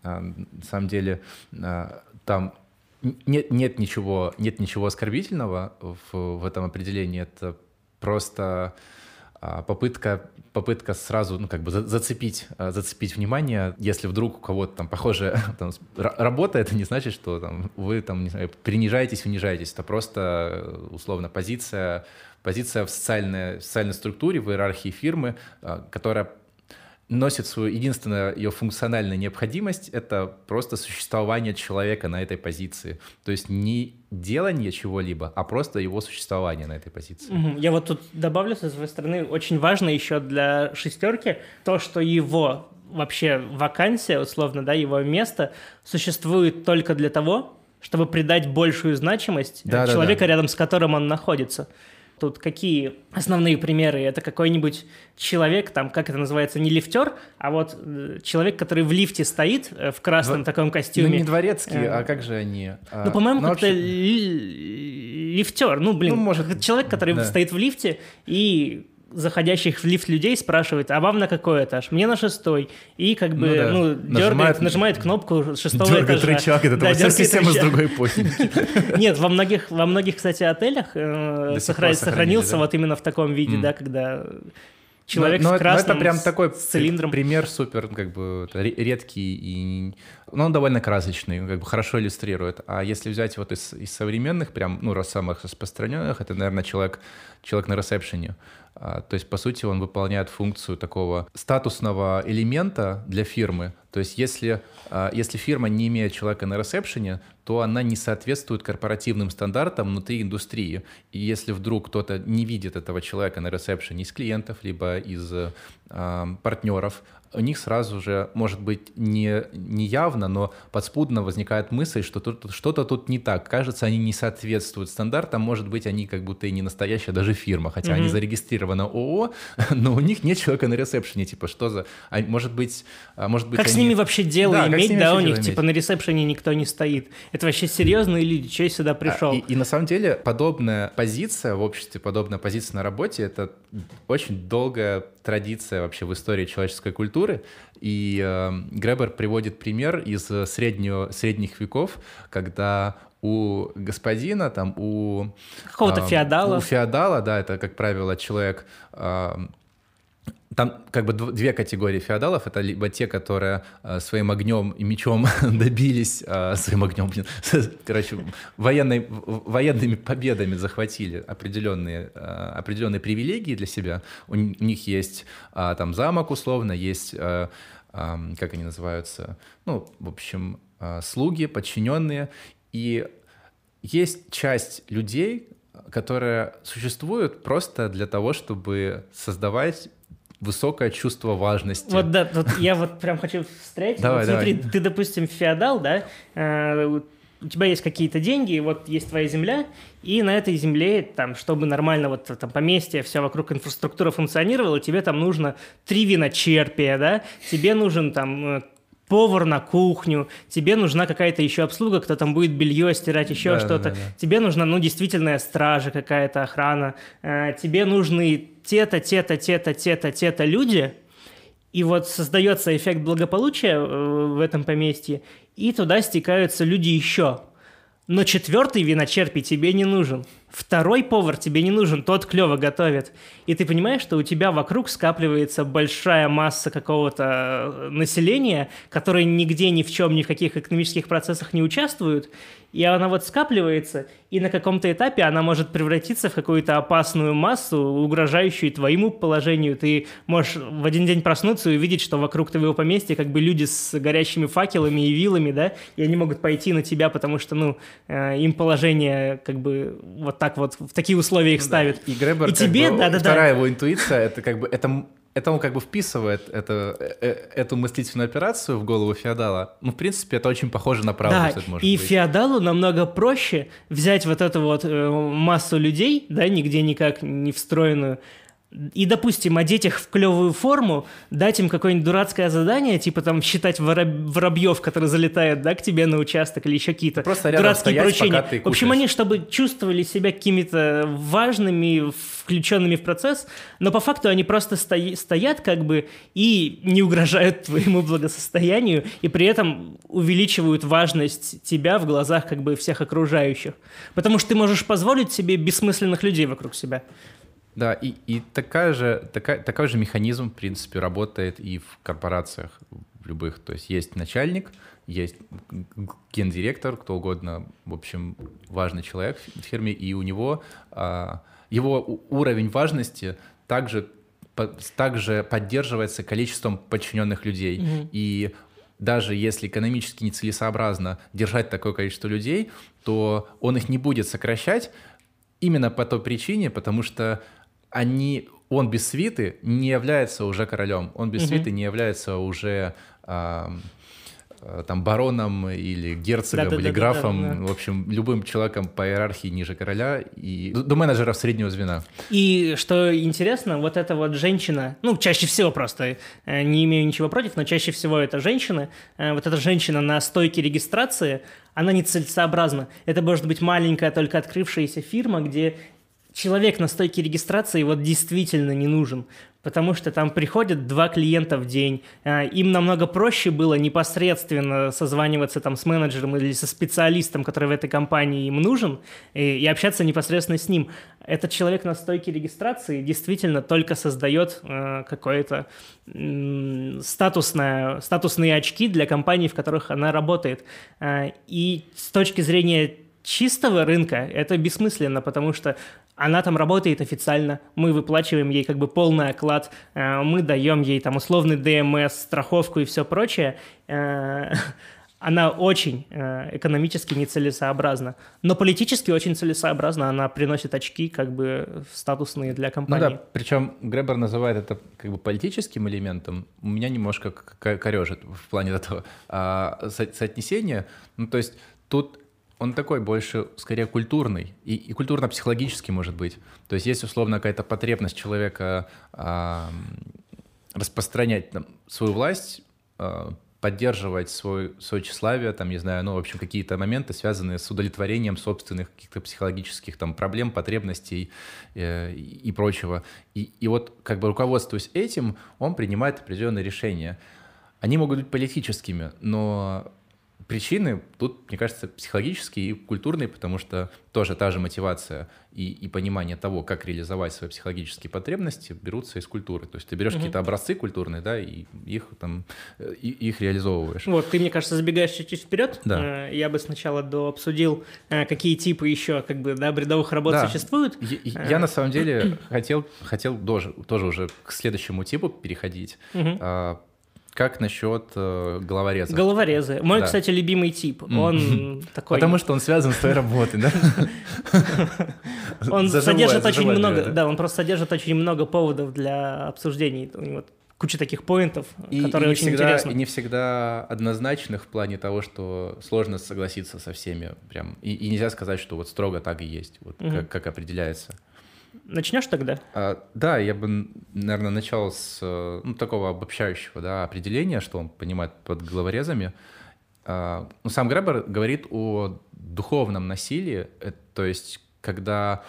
А, на самом деле а, там нет, нет, ничего, нет ничего оскорбительного в, в этом определении. Это просто а, попытка, попытка сразу, ну, как бы зацепить, а, зацепить внимание, если вдруг у кого-то там похожая там, работа, это не значит, что там, вы там, не знаю, принижаетесь, унижаетесь. Это просто, э, условно, позиция, позиция в социальной, в социальной структуре, в иерархии фирмы, а, которая носит свою единственная ее функциональная необходимость — это просто существование человека на этой позиции. То есть не делание чего-либо, а просто его существование на этой позиции. Я вот тут добавлю со своей стороны, очень важно еще для шестерки то, что его вообще вакансия, условно, да, его место существует только для того, чтобы придать большую значимость да, человека, да, да. рядом с которым он находится. Тут какие основные примеры? Это какой-нибудь человек, там, как это называется, не лифтер, а вот э, человек, который в лифте стоит э, в красном Дво... таком костюме. Ну, не дворецкий, а как же они? А, ну, по-моему, ну, как-то вообще... лифтер. Ну, блин, ну, может... человек, который да. стоит в лифте и заходящих в лифт людей спрашивает, а вам на какой этаж? Мне на шестой. И как бы, ну, да. ну дергает, нажимает, кнопку шестого дергает этажа. рычаг, это да, совсем из другой эпохи. Нет, во многих, во многих, кстати, отелях э, сохранился вот именно в таком виде, да, когда человек но, в красном но это прям такой с цилиндром. пример супер, как бы редкий и но он довольно красочный, как бы хорошо иллюстрирует. А если взять вот из, из современных, прям, ну, раз самых распространенных, это, наверное, человек, человек на ресепшене. А, то есть, по сути, он выполняет функцию такого статусного элемента для фирмы. То есть, если, а, если фирма не имеет человека на ресепшене, то она не соответствует корпоративным стандартам внутри индустрии. И если вдруг кто-то не видит этого человека на ресепшене из клиентов, либо из э, партнеров, у них сразу же, может быть, не, не явно, но подспудно возникает мысль, что тут, что-то тут не так. Кажется, они не соответствуют стандартам, может быть, они как будто и не настоящая даже фирма, хотя mm-hmm. они зарегистрированы ООО, но у них нет человека на ресепшене, типа, что за... А, может быть... А, может быть как они... с ними вообще дело да, иметь, да, у них, иметь? типа, на ресепшене никто не стоит. Это вообще серьезные люди, что я сюда пришел? А, и, и на самом деле подобная позиция в обществе, подобная позиция на работе, это очень долгая традиция вообще в истории человеческой культуры. И э, Гребер приводит пример из среднего, средних веков, когда у господина, там, у... Какого-то э, феодала. У феодала, да, это, как правило, человек... Э, там как бы две категории феодалов. Это либо те, которые э, своим огнем и мечом добились, э, своим огнем, короче, военной, военными победами захватили определенные, э, определенные привилегии для себя. У, них есть там замок условно, есть, э, э, как они называются, ну, в общем, слуги, подчиненные. И есть часть людей, которые существуют просто для того, чтобы создавать высокое чувство важности. Вот да, вот я вот прям хочу встретить. Давай, вот, смотри, давай. ты, допустим, феодал, да, э, у тебя есть какие-то деньги, вот есть твоя земля, и на этой земле, там, чтобы нормально вот там поместье, вся вокруг инфраструктура функционировала, тебе там нужно три виночерпия, да, тебе нужен там э, повар на кухню, тебе нужна какая-то еще обслуга, кто там будет белье стирать, еще да, что-то. Да, да, да. Тебе нужна, ну, действительная стража какая-то, охрана. Э, тебе нужны те-то, те-то, те-то, те-то, те-то люди. И вот создается эффект благополучия э, в этом поместье, и туда стекаются люди еще. Но четвертый виночерпий тебе не нужен. Второй повар тебе не нужен, тот клево готовит. И ты понимаешь, что у тебя вокруг скапливается большая масса какого-то э, населения, которые нигде ни в чем, ни в каких экономических процессах не участвуют, и она вот скапливается, и на каком-то этапе она может превратиться в какую-то опасную массу, угрожающую твоему положению. Ты можешь в один день проснуться и увидеть, что вокруг твоего поместья как бы люди с горящими факелами и вилами, да, и они могут пойти на тебя, потому что, ну, э, им положение как бы вот так вот, в такие условия их ну, ставит. Да. И Гребер, и тебе, бы, да, да, вторая да. его интуиция, это как бы, это это он как бы вписывает это, э, э, эту мыслительную операцию в голову феодала. Ну, в принципе, это очень похоже на правду. Да, может и быть. феодалу намного проще взять вот эту вот э, массу людей, да, нигде никак не встроенную, и, допустим, одеть их в клевую форму, дать им какое-нибудь дурацкое задание, типа там считать вороб... воробьев, которые залетают, да, к тебе на участок или еще какие-то Просто дурацкие стоять, поручения. В общем, они, чтобы чувствовали себя какими-то важными, включенными в процесс, но по факту они просто стои... стоят как бы и не угрожают твоему благосостоянию, и при этом увеличивают важность тебя в глазах как бы всех окружающих. Потому что ты можешь позволить себе бессмысленных людей вокруг себя. Да, и, и такая же, такая, такой же механизм, в принципе, работает и в корпорациях в любых. То есть есть начальник, есть гендиректор, кто угодно, в общем, важный человек в фирме, и у него а, его уровень важности также, также поддерживается количеством подчиненных людей. Mm-hmm. И даже если экономически нецелесообразно держать такое количество людей, то он их не будет сокращать именно по той причине, потому что они, он без свиты не является уже королем, он без угу. свиты не является уже а, там бароном или герцогом да, или да, графом, да, да, в общем, любым человеком по иерархии ниже короля и до менеджеров среднего звена. И что интересно, вот эта вот женщина, ну, чаще всего просто, э, не имею ничего против, но чаще всего это женщина, э, вот эта женщина на стойке регистрации, она нецелесообразна. Это может быть маленькая, только открывшаяся фирма, где человек на стойке регистрации вот действительно не нужен, потому что там приходят два клиента в день. А, им намного проще было непосредственно созваниваться там с менеджером или со специалистом, который в этой компании им нужен, и, и общаться непосредственно с ним. Этот человек на стойке регистрации действительно только создает э, какое-то э, статусное, статусные очки для компаний, в которых она работает. Э, и с точки зрения чистого рынка это бессмысленно, потому что она там работает официально, мы выплачиваем ей как бы полный оклад, э, мы даем ей там условный ДМС, страховку и все прочее. Э, она очень э, экономически нецелесообразна, но политически очень целесообразна. Она приносит очки как бы статусные для компании. Ну да, причем Гребер называет это как бы политическим элементом. У меня немножко корежит в плане этого а, соотнесения. Ну то есть тут он такой больше, скорее, культурный и, и культурно-психологический, может быть. То есть есть, условно, какая-то потребность человека э, распространять там, свою власть, э, поддерживать свой, свое тщеславие, там, не знаю, ну, в общем, какие-то моменты, связанные с удовлетворением собственных каких-то психологических там проблем, потребностей э, и прочего. И, и вот, как бы руководствуясь этим, он принимает определенные решения. Они могут быть политическими, но причины тут, мне кажется, психологические и культурные, потому что тоже та же мотивация и, и понимание того, как реализовать свои психологические потребности, берутся из культуры. То есть ты берешь угу. какие-то образцы культурные, да, и их там и, их реализовываешь. Вот, ты, мне кажется, забегаешь чуть-чуть вперед. Да. Э, я бы сначала до обсудил, э, какие типы еще, как бы, да, бредовых работ да. существуют. Я, я на самом деле хотел, хотел тоже, тоже уже к следующему типу переходить. Угу как насчет э, головореза? Головорезы. Мой, да. кстати, любимый тип. Он такой... Потому что он связан с твоей работой, да? Он содержит очень много... Да, он просто содержит очень много поводов для обсуждений. У него куча таких поинтов, которые очень интересны. И не всегда однозначных в плане того, что сложно согласиться со всеми. Прям. И, нельзя сказать, что вот строго так и есть, вот как определяется. Начнешь тогда? А, да, я бы, наверное, начал с ну, такого обобщающего да, определения, что он понимает под головорезами. А, ну, сам Гребер говорит о духовном насилии, это, то есть когда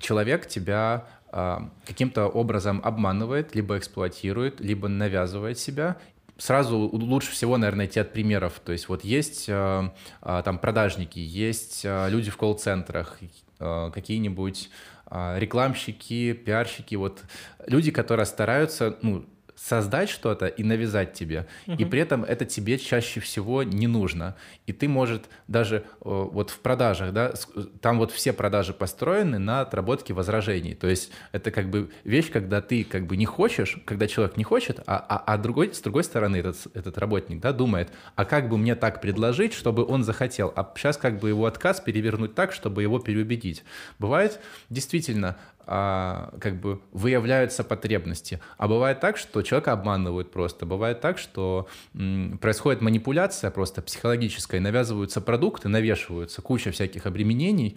человек тебя а, каким-то образом обманывает, либо эксплуатирует, либо навязывает себя, сразу лучше всего, наверное, идти от примеров. То есть вот есть э, э, там продажники, есть э, люди в колл-центрах, э, какие-нибудь э, рекламщики, пиарщики, вот люди, которые стараются, ну, создать что-то и навязать тебе. Угу. И при этом это тебе чаще всего не нужно. И ты, может, даже вот в продажах, да, там вот все продажи построены на отработке возражений. То есть это как бы вещь, когда ты как бы не хочешь, когда человек не хочет, а, а, а другой, с другой стороны этот, этот работник, да, думает, а как бы мне так предложить, чтобы он захотел, а сейчас как бы его отказ перевернуть так, чтобы его переубедить. Бывает действительно а, как бы выявляются потребности. А бывает так, что человека обманывают просто. Бывает так, что м, происходит манипуляция просто психологическая, навязываются продукты, навешиваются куча всяких обременений,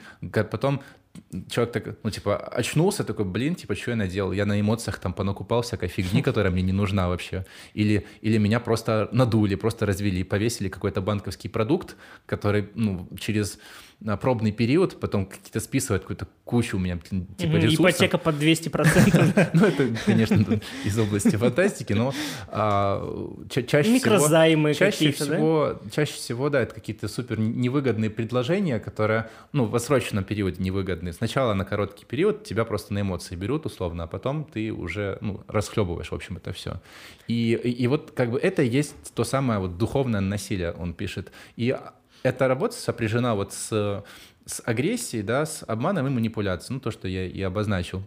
потом человек так, ну, типа, очнулся, такой, блин, типа, что я наделал? Я на эмоциях там понакупал всякой фигни, которая мне не нужна вообще. Или, или меня просто надули, просто развели, повесили какой-то банковский продукт, который, ну, через пробный период, потом какие-то списывают какую-то кучу у меня типа угу, ресурсов. Ипотека под 200%. Ну, это, конечно, из области фантастики, но а, чаще Микрозаймы чаще всего, чаще всего, да, это какие-то супер невыгодные предложения, которые, ну, в отсроченном периоде невыгодные. Сначала на короткий период тебя просто на эмоции берут, условно, а потом ты уже, ну, расхлебываешь, в общем, это все. И, и, и вот как бы это и есть то самое вот духовное насилие, он пишет. И эта работа сопряжена вот с, с агрессией, да, с обманом и манипуляцией, ну, то, что я и обозначил.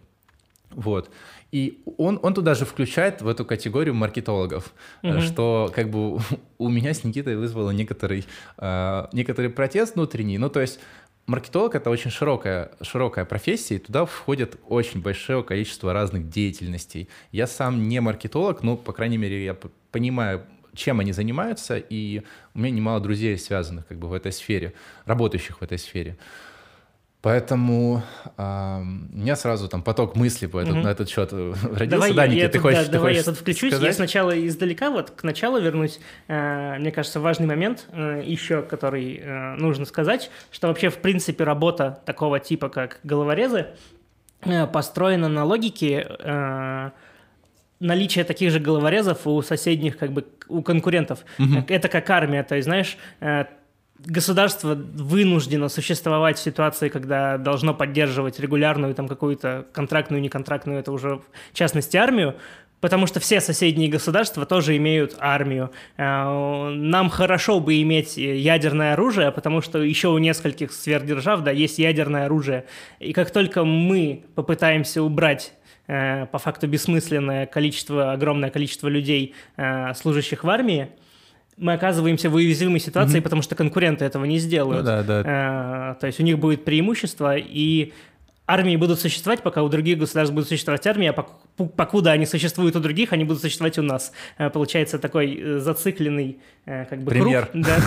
Вот. И он, он туда же включает в эту категорию маркетологов, угу. что как бы у меня с Никитой вызвало некоторый, э, некоторый протест внутренний. Ну, то есть маркетолог — это очень широкая, широкая профессия, и туда входит очень большое количество разных деятельностей. Я сам не маркетолог, но, по крайней мере, я понимаю чем они занимаются, и у меня немало друзей, связанных как бы в этой сфере, работающих в этой сфере. Поэтому э, у меня сразу там поток мыслей по этот, угу. на этот счет э, родился. Давай, да, Никита, ты хочешь, да, ты давай хочешь я тут включусь. сказать? Я сначала издалека, вот к началу вернусь. Э, мне кажется, важный момент э, еще, который э, нужно сказать, что вообще, в принципе, работа такого типа, как головорезы, э, построена на логике... Э, наличие таких же головорезов у соседних, как бы, у конкурентов. Угу. Это как армия, то есть, знаешь, э, государство вынуждено существовать в ситуации, когда должно поддерживать регулярную там какую-то контрактную, неконтрактную, это уже в частности армию, потому что все соседние государства тоже имеют армию. Э, нам хорошо бы иметь ядерное оружие, потому что еще у нескольких сверхдержав, да, есть ядерное оружие. И как только мы попытаемся убрать по факту бессмысленное количество, огромное количество людей, э, служащих в армии, мы оказываемся в уязвимой ситуации, mm-hmm. потому что конкуренты этого не сделают. Ну, да, да. Э, то есть у них будет преимущество, и армии будут существовать, пока у других государств будут существовать армии, а покуда они существуют у других, они будут существовать у нас. Получается такой зацикленный как бы Пример. круг. Да,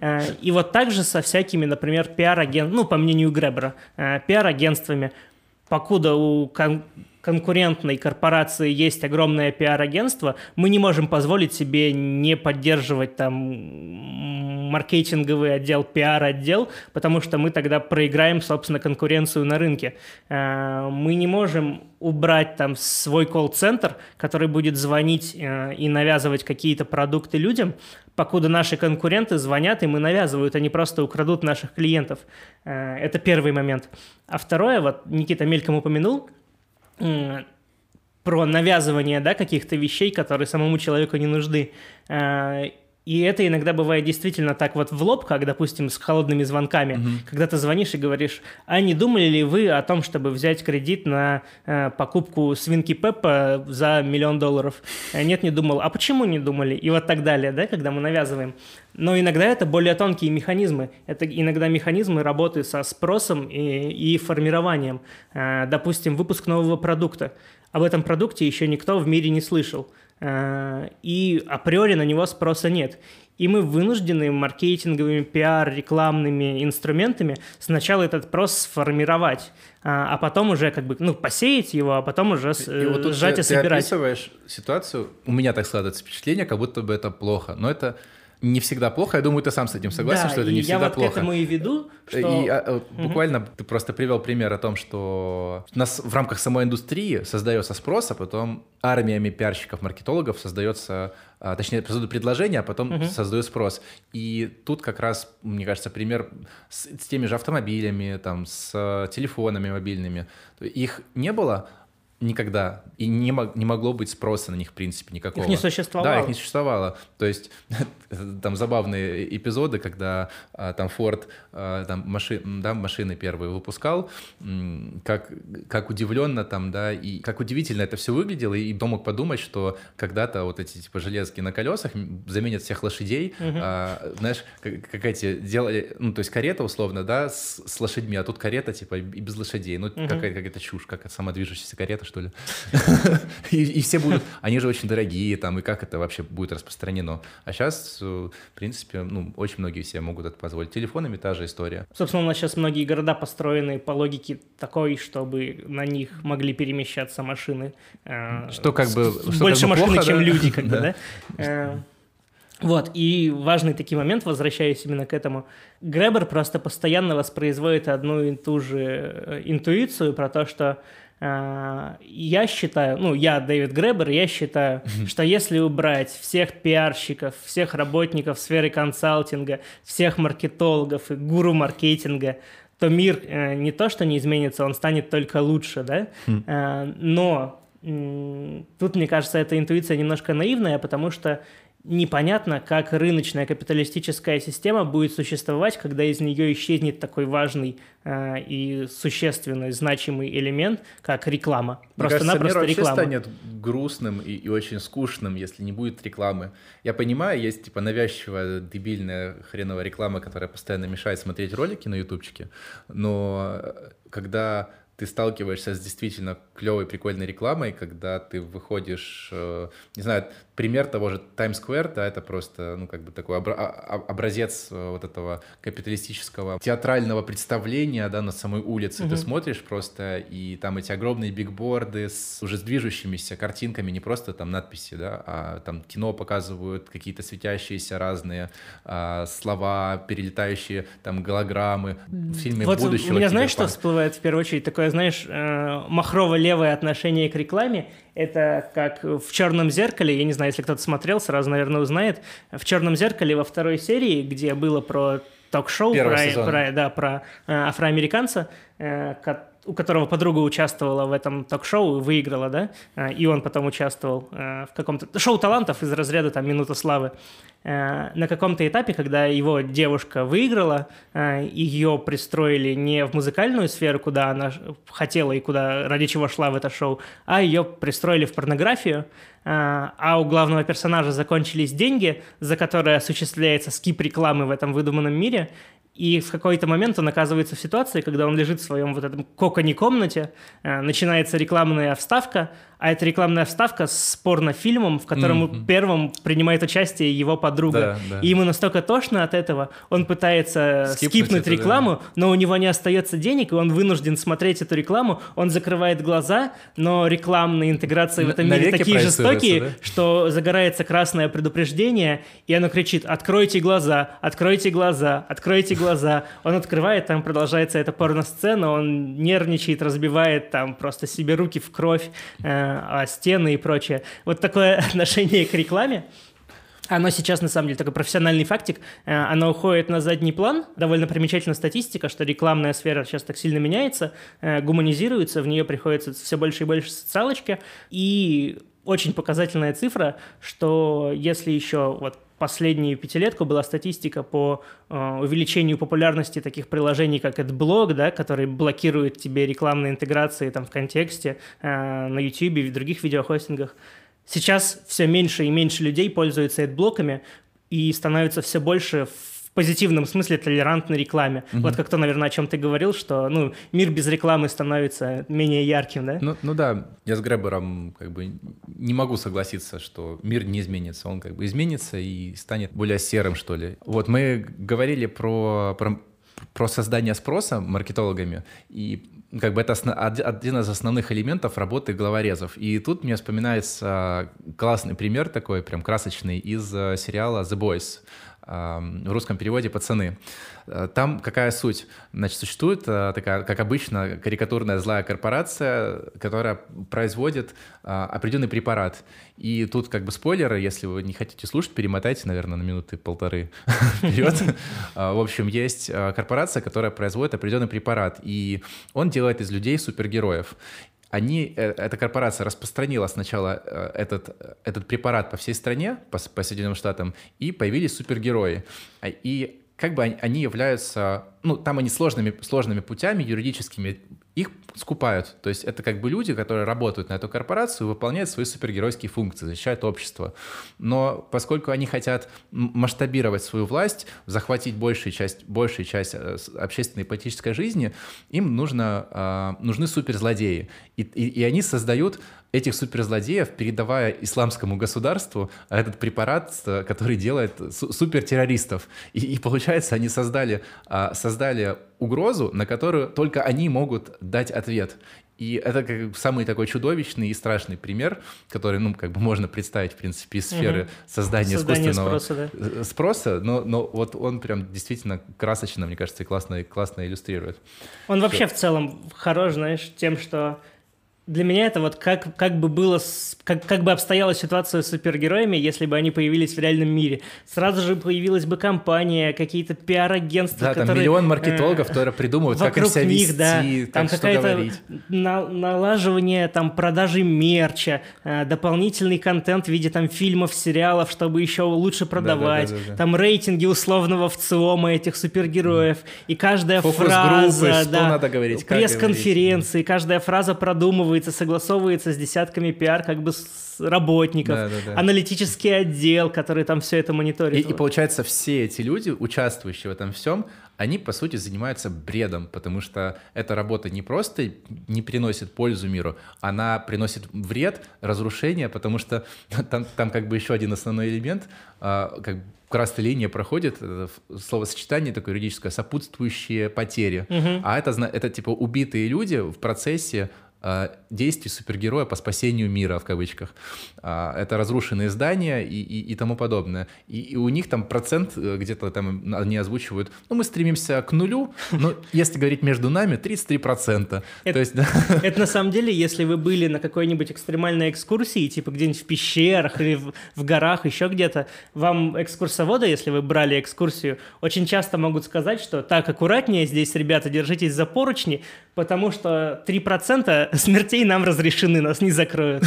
да. И вот так же со всякими, например, пиар-агентствами, ну, по мнению Гребера, пиар-агентствами, покуда у конкурентной корпорации есть огромное пиар-агентство, мы не можем позволить себе не поддерживать там маркетинговый отдел, пиар-отдел, потому что мы тогда проиграем, собственно, конкуренцию на рынке. Э, мы не можем убрать там свой колл-центр, который будет звонить э, и навязывать какие-то продукты людям, покуда наши конкуренты звонят и навязывают, они просто украдут наших клиентов. Э, это первый момент. А второе, вот Никита мельком упомянул, про навязывание да, каких-то вещей, которые самому человеку не нужны. И это иногда бывает действительно так вот в лоб, как, допустим, с холодными звонками, угу. когда ты звонишь и говоришь, а не думали ли вы о том, чтобы взять кредит на э, покупку свинки Пеппа за миллион долларов? Э, нет, не думал. А почему не думали? И вот так далее, да, когда мы навязываем. Но иногда это более тонкие механизмы. Это иногда механизмы работы со спросом и, и формированием. Э, допустим, выпуск нового продукта. Об этом продукте еще никто в мире не слышал. Э, и априори на него спроса нет. И мы вынуждены маркетинговыми, пиар, рекламными инструментами сначала этот спрос сформировать, а, а потом уже как бы, ну, посеять его, а потом уже и вот сжать ты, и собирать. Ты описываешь ситуацию, у меня так складывается впечатление, как будто бы это плохо, но это не всегда плохо. Я думаю, ты сам с этим согласен, да, что это не всегда я вот плохо. к этому и веду, что... И а, угу. буквально ты просто привел пример о том, что у нас в рамках самой индустрии создается спрос, а потом армиями пиарщиков, маркетологов создается, а, точнее, создают предложение, а потом угу. создают спрос. И тут как раз, мне кажется, пример с, с теми же автомобилями, там, с телефонами мобильными. Их не было, никогда. И не, мог, не могло быть спроса на них, в принципе, никакого. Их не существовало? Да, их не существовало. То есть там забавные эпизоды, когда а, там Форд а, там маши, да, машины первые выпускал, как, как удивленно там, да, и как удивительно это все выглядело, и кто мог подумать, что когда-то вот эти типа железки на колесах заменят всех лошадей, угу. а, знаешь, как, как эти делали, ну, то есть карета условно, да, с, с лошадьми, а тут карета типа и без лошадей, ну, угу. какая-то какая чушь, как самодвижущаяся карета, что ли. и, и все будут, они же очень дорогие, там, и как это вообще будет распространено. А сейчас, в принципе, ну, очень многие все могут это позволить. Телефонами та же история. Собственно, у нас сейчас многие города построены по логике такой, чтобы на них могли перемещаться машины. Э, что как бы... Что больше как бы машины, плохо, чем да? люди, как бы, да? Э, вот, и важный такой момент, возвращаясь именно к этому, Гребер просто постоянно воспроизводит одну и ту же э, интуицию про то, что я считаю, ну, я Дэвид Гребер, я считаю, что если убрать всех пиарщиков, всех работников сферы консалтинга, всех маркетологов и гуру маркетинга, то мир э, не то, что не изменится, он станет только лучше, да? Хм. Э, но тут, мне кажется, эта интуиция немножко наивная, потому что непонятно, как рыночная капиталистическая система будет существовать, когда из нее исчезнет такой важный э, и существенный, значимый элемент, как реклама. Просто-напросто реклама. станет грустным и, и очень скучным, если не будет рекламы. Я понимаю, есть типа навязчивая, дебильная хреновая реклама, которая постоянно мешает смотреть ролики на ютубчике, но э, когда ты сталкиваешься с действительно клевой, прикольной рекламой, когда ты выходишь, э, не знаю, пример того же Times Square, да, это просто, ну, как бы такой а, образец э, вот этого капиталистического театрального представления, да, на самой улице. Mm-hmm. Ты смотришь просто, и там эти огромные бигборды с уже с движущимися картинками, не просто там надписи, да, а там кино показывают, какие-то светящиеся разные а, слова, перелетающие там голограммы. В фильме вот будущего. У меня знаешь, что всплывает в первую очередь? Такое, знаешь, э, махрово-левое отношение к рекламе, это как в «Черном зеркале», я не знаю, если кто-то смотрел, сразу, наверное, узнает. В «Черном зеркале» во второй серии, где было про ток-шоу, про, про, да, про э, афроамериканца, э, у которого подруга участвовала в этом ток-шоу и выиграла, да, э, и он потом участвовал э, в каком-то шоу талантов из разряда там «Минута славы». Э, на каком-то этапе, когда его девушка выиграла, ее пристроили не в музыкальную сферу, куда она хотела и куда, ради чего шла в это шоу, а ее пристроили в порнографию, а у главного персонажа закончились деньги, за которые осуществляется скип рекламы в этом выдуманном мире, и в какой-то момент он оказывается в ситуации, когда он лежит в своем вот этом коконе комнате, э, начинается рекламная вставка, а это рекламная вставка с порнофильмом, в котором mm-hmm. первым принимает участие его подруга. Да, да. И ему настолько тошно от этого, он пытается скипнуть, скипнуть рекламу, да. но у него не остается денег, и он вынужден смотреть эту рекламу. Он закрывает глаза, но рекламные интеграции в этом мире такие жестокие, да? что загорается красное предупреждение, и оно кричит «Откройте глаза! Откройте глаза! Откройте глаза!» Он открывает, там продолжается эта порносцена, он нервничает, разбивает там просто себе руки в кровь, э, стены и прочее. Вот такое отношение к рекламе. Оно сейчас, на самом деле, такой профессиональный фактик, э, оно уходит на задний план. Довольно примечательная статистика, что рекламная сфера сейчас так сильно меняется, э, гуманизируется, в нее приходится все больше и больше социалочки. И очень показательная цифра, что если еще вот последнюю пятилетку была статистика по э, увеличению популярности таких приложений, как AdBlock, да, который блокирует тебе рекламные интеграции там, в контексте э, на YouTube и в других видеохостингах. Сейчас все меньше и меньше людей пользуются AdBlock'ами, и становится все больше в позитивном смысле толерантной рекламе. Угу. Вот как то, наверное, о чем ты говорил, что ну, мир без рекламы становится менее ярким, да? Ну, ну да, я с Гребером как бы не могу согласиться, что мир не изменится. Он как бы изменится и станет более серым, что ли. Вот мы говорили про, про, про создание спроса маркетологами, и как бы это один из основных элементов работы главорезов. И тут мне вспоминается классный пример такой, прям красочный, из э, сериала «The Boys». В русском переводе «Пацаны». Там какая суть? Значит, существует такая, как обычно, карикатурная злая корпорация, которая производит определенный препарат. И тут как бы спойлеры, если вы не хотите слушать, перемотайте, наверное, на минуты полторы вперед. В общем, есть корпорация, которая производит определенный препарат, и он делает из людей супергероев они, э, эта корпорация распространила сначала э, этот, этот препарат по всей стране, по, по Соединенным Штатам, и появились супергерои. А, и как бы они являются, ну, там они сложными, сложными путями юридическими их скупают. То есть это как бы люди, которые работают на эту корпорацию, выполняют свои супергеройские функции, защищают общество. Но поскольку они хотят масштабировать свою власть, захватить большую часть, большую часть э, общественной и политической жизни, им нужно, а, нужны суперзлодеи. И, и, и они создают этих суперзлодеев, передавая исламскому государству этот препарат, э, который делает супертеррористов. И, и получается, они создали, а, создали угрозу, на которую только они могут дать ответ. И это как самый такой чудовищный и страшный пример, который, ну, как бы можно представить, в принципе, из сферы угу. создания Создание искусственного спроса, да. Э, спроса но, но вот он прям действительно красочно, мне кажется, и классно, классно иллюстрирует. Он вообще в целом хорош, знаешь, тем, что для меня это вот как, как бы было, как, как бы обстояла ситуация с супергероями, если бы они появились в реальном мире. Сразу же появилась бы компания, какие-то пиар-агентства, да, которые... там миллион маркетологов, э, которые придумывают, как им себя них, вести, да, там какое-то на, налаживание там продажи мерча, э, дополнительный контент в виде там фильмов, сериалов, чтобы еще лучше продавать, да, да, да, да, там рейтинги условного ВЦИОМа этих супергероев, и каждая фраза, да, надо говорить, пресс-конференции, каждая фраза продумывается продумывается, согласовывается с десятками пиар как бы работников, да, да, да. аналитический отдел, который там все это мониторит. И, и получается, все эти люди, участвующие в этом всем, они, по сути, занимаются бредом, потому что эта работа не просто не приносит пользу миру, она приносит вред, разрушение, потому что там, там как бы еще один основной элемент, а, как красная линия проходит, словосочетание такое юридическое, сопутствующие потери. Угу. А это, это типа убитые люди в процессе Э, действий супергероя по спасению мира, в кавычках. А, это разрушенные здания и, и, и тому подобное. И, и у них там процент э, где-то там они озвучивают, ну, мы стремимся к нулю, но если говорить между нами, 33%. Это, То есть, да. это на самом деле, если вы были на какой-нибудь экстремальной экскурсии, типа где-нибудь в пещерах или в, в горах, еще где-то, вам экскурсоводы, если вы брали экскурсию, очень часто могут сказать, что так, аккуратнее здесь, ребята, держитесь за поручни, потому что 3% смертей нам разрешены, нас не закроют.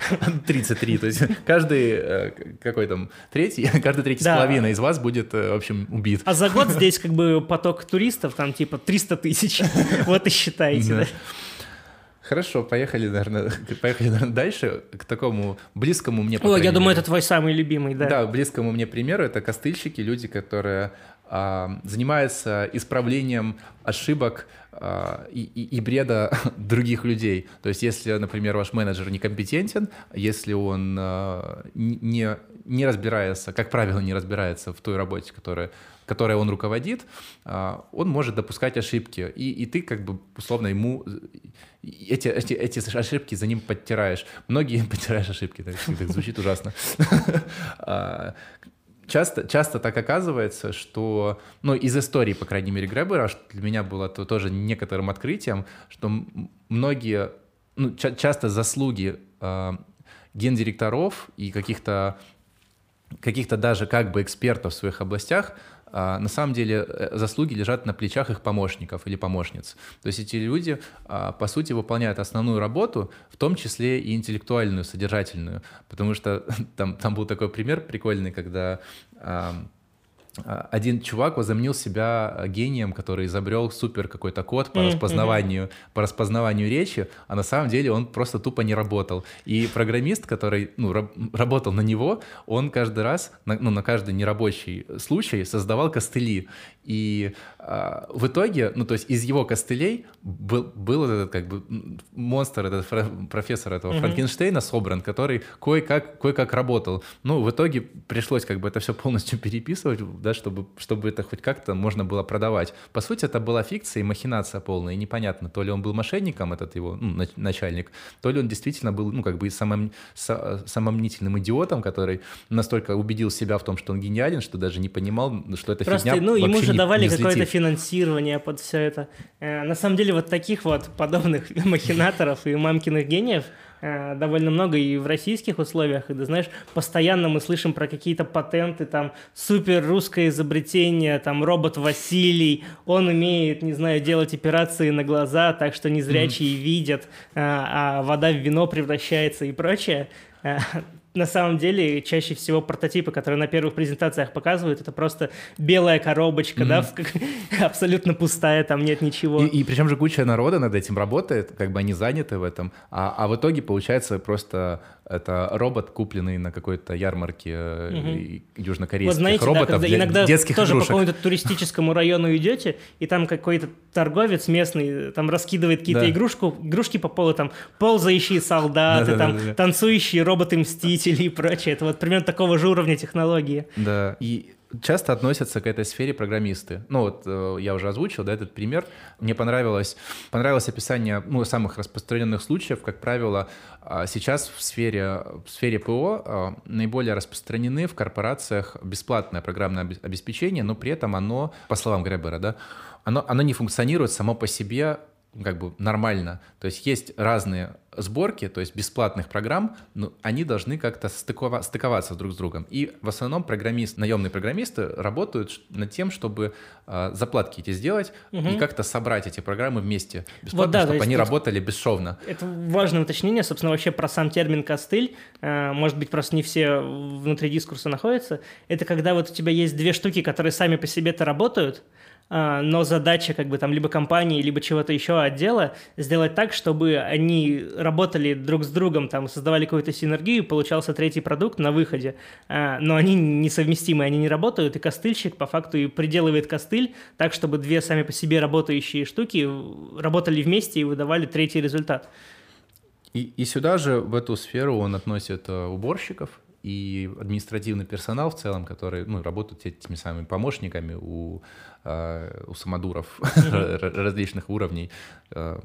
33, то есть каждый, э, какой там, третий, каждый третий да. с половиной из вас будет, э, в общем, убит. А за год здесь как бы поток туристов, там типа 300 тысяч, вот и считайте, да. Хорошо, поехали, наверное, поехали наверное, дальше к такому близкому мне. О, я думаю, это твой самый любимый, да. Да, близкому мне примеру это костыльщики, люди, которые занимаются исправлением ошибок а, и, и, и бреда других людей. То есть, если, например, ваш менеджер некомпетентен, если он а, не, не разбирается, как правило, не разбирается в той работе, которая, которой он руководит, а, он может допускать ошибки. И, и ты как бы условно ему эти, эти, эти ошибки за ним подтираешь. Многие подтираешь ошибки, так, так звучит ужасно часто, часто так оказывается, что, ну, из истории, по крайней мере, Гребера, что для меня было то, тоже некоторым открытием, что многие, ну, ча- часто заслуги э, гендиректоров и каких-то каких-то даже как бы экспертов в своих областях на самом деле э, заслуги лежат на плечах их помощников или помощниц. То есть эти люди, а, по сути, выполняют основную работу, в том числе и интеллектуальную, содержательную. Потому что там, там был такой пример прикольный, когда а, один чувак возомнил себя а, гением, который изобрел супер какой-то код по распознаванию, mm-hmm. по распознаванию речи, а на самом деле он просто тупо не работал. И программист, который ну, раб- работал на него, он каждый раз, на, ну, на каждый нерабочий случай создавал костыли. И э, в итоге, ну, то есть из его костылей был, был этот как бы монстр, этот фра- профессор этого mm-hmm. Франкенштейна собран, который кое-как, кое-как работал. Ну, в итоге пришлось как бы это все полностью переписывать, да, чтобы, чтобы это хоть как-то можно было продавать. По сути, это была фикция и махинация полная, и непонятно, то ли он был мошенником, этот его ну, начальник, то ли он действительно был, ну, как бы самым, самомнительным идиотом, который настолько убедил себя в том, что он гениален, что даже не понимал, что это Просто, фигня ну, ему же не, давали какое-то финансирование под все это. Э, на самом деле, вот таких вот подобных махинаторов и мамкиных гениев – Э, довольно много и в российских условиях, и ты знаешь, постоянно мы слышим про какие-то патенты, там, супер русское изобретение, там, робот Василий, он умеет, не знаю, делать операции на глаза, так что незрячие mm-hmm. видят, а, а вода в вино превращается и прочее. Э, на самом деле чаще всего прототипы, которые на первых презентациях показывают, это просто белая коробочка, mm-hmm. да, абсолютно пустая, там нет ничего. И, и причем же куча народа над этим работает, как бы они заняты в этом, а, а в итоге получается просто это робот, купленный на какой-то ярмарке угу. южнокорейских вот знаете, роботов да, для иногда детских тоже игрушек. по какому-то туристическому району идете, и там какой-то торговец местный там раскидывает какие-то да. игрушку, игрушки по полу, там ползающие солдаты, да, там да, да, да. танцующие роботы-мстители и прочее. Это вот примерно такого же уровня технологии. Да, и часто относятся к этой сфере программисты. Ну вот э, я уже озвучил, да, этот пример. Мне понравилось, понравилось описание ну, самых распространенных случаев. Как правило, э, сейчас в сфере, в сфере ПО э, наиболее распространены в корпорациях бесплатное программное обеспечение, но при этом оно, по словам Гребера, да, оно, оно не функционирует само по себе как бы нормально. То есть есть разные сборки, то есть бесплатных программ, но они должны как-то стыкова- стыковаться друг с другом. И в основном программист, наемные программисты работают над тем, чтобы э, заплатки эти сделать угу. и как-то собрать эти программы вместе бесплатно, вот, да, чтобы они работали бесшовно. Это важное уточнение, собственно, вообще про сам термин костыль. Э, может быть, просто не все внутри дискурса находятся. Это когда вот у тебя есть две штуки, которые сами по себе-то работают, но задача как бы там либо компании, либо чего-то еще отдела сделать так, чтобы они работали друг с другом, там создавали какую-то синергию, получался третий продукт на выходе, а, но они несовместимы, они не работают, и костыльщик по факту и приделывает костыль так, чтобы две сами по себе работающие штуки работали вместе и выдавали третий результат. И, и сюда же, в эту сферу, он относит э, уборщиков, и административный персонал в целом, который ну, работают этими самыми помощниками у, у самодуров различных уровней. Э,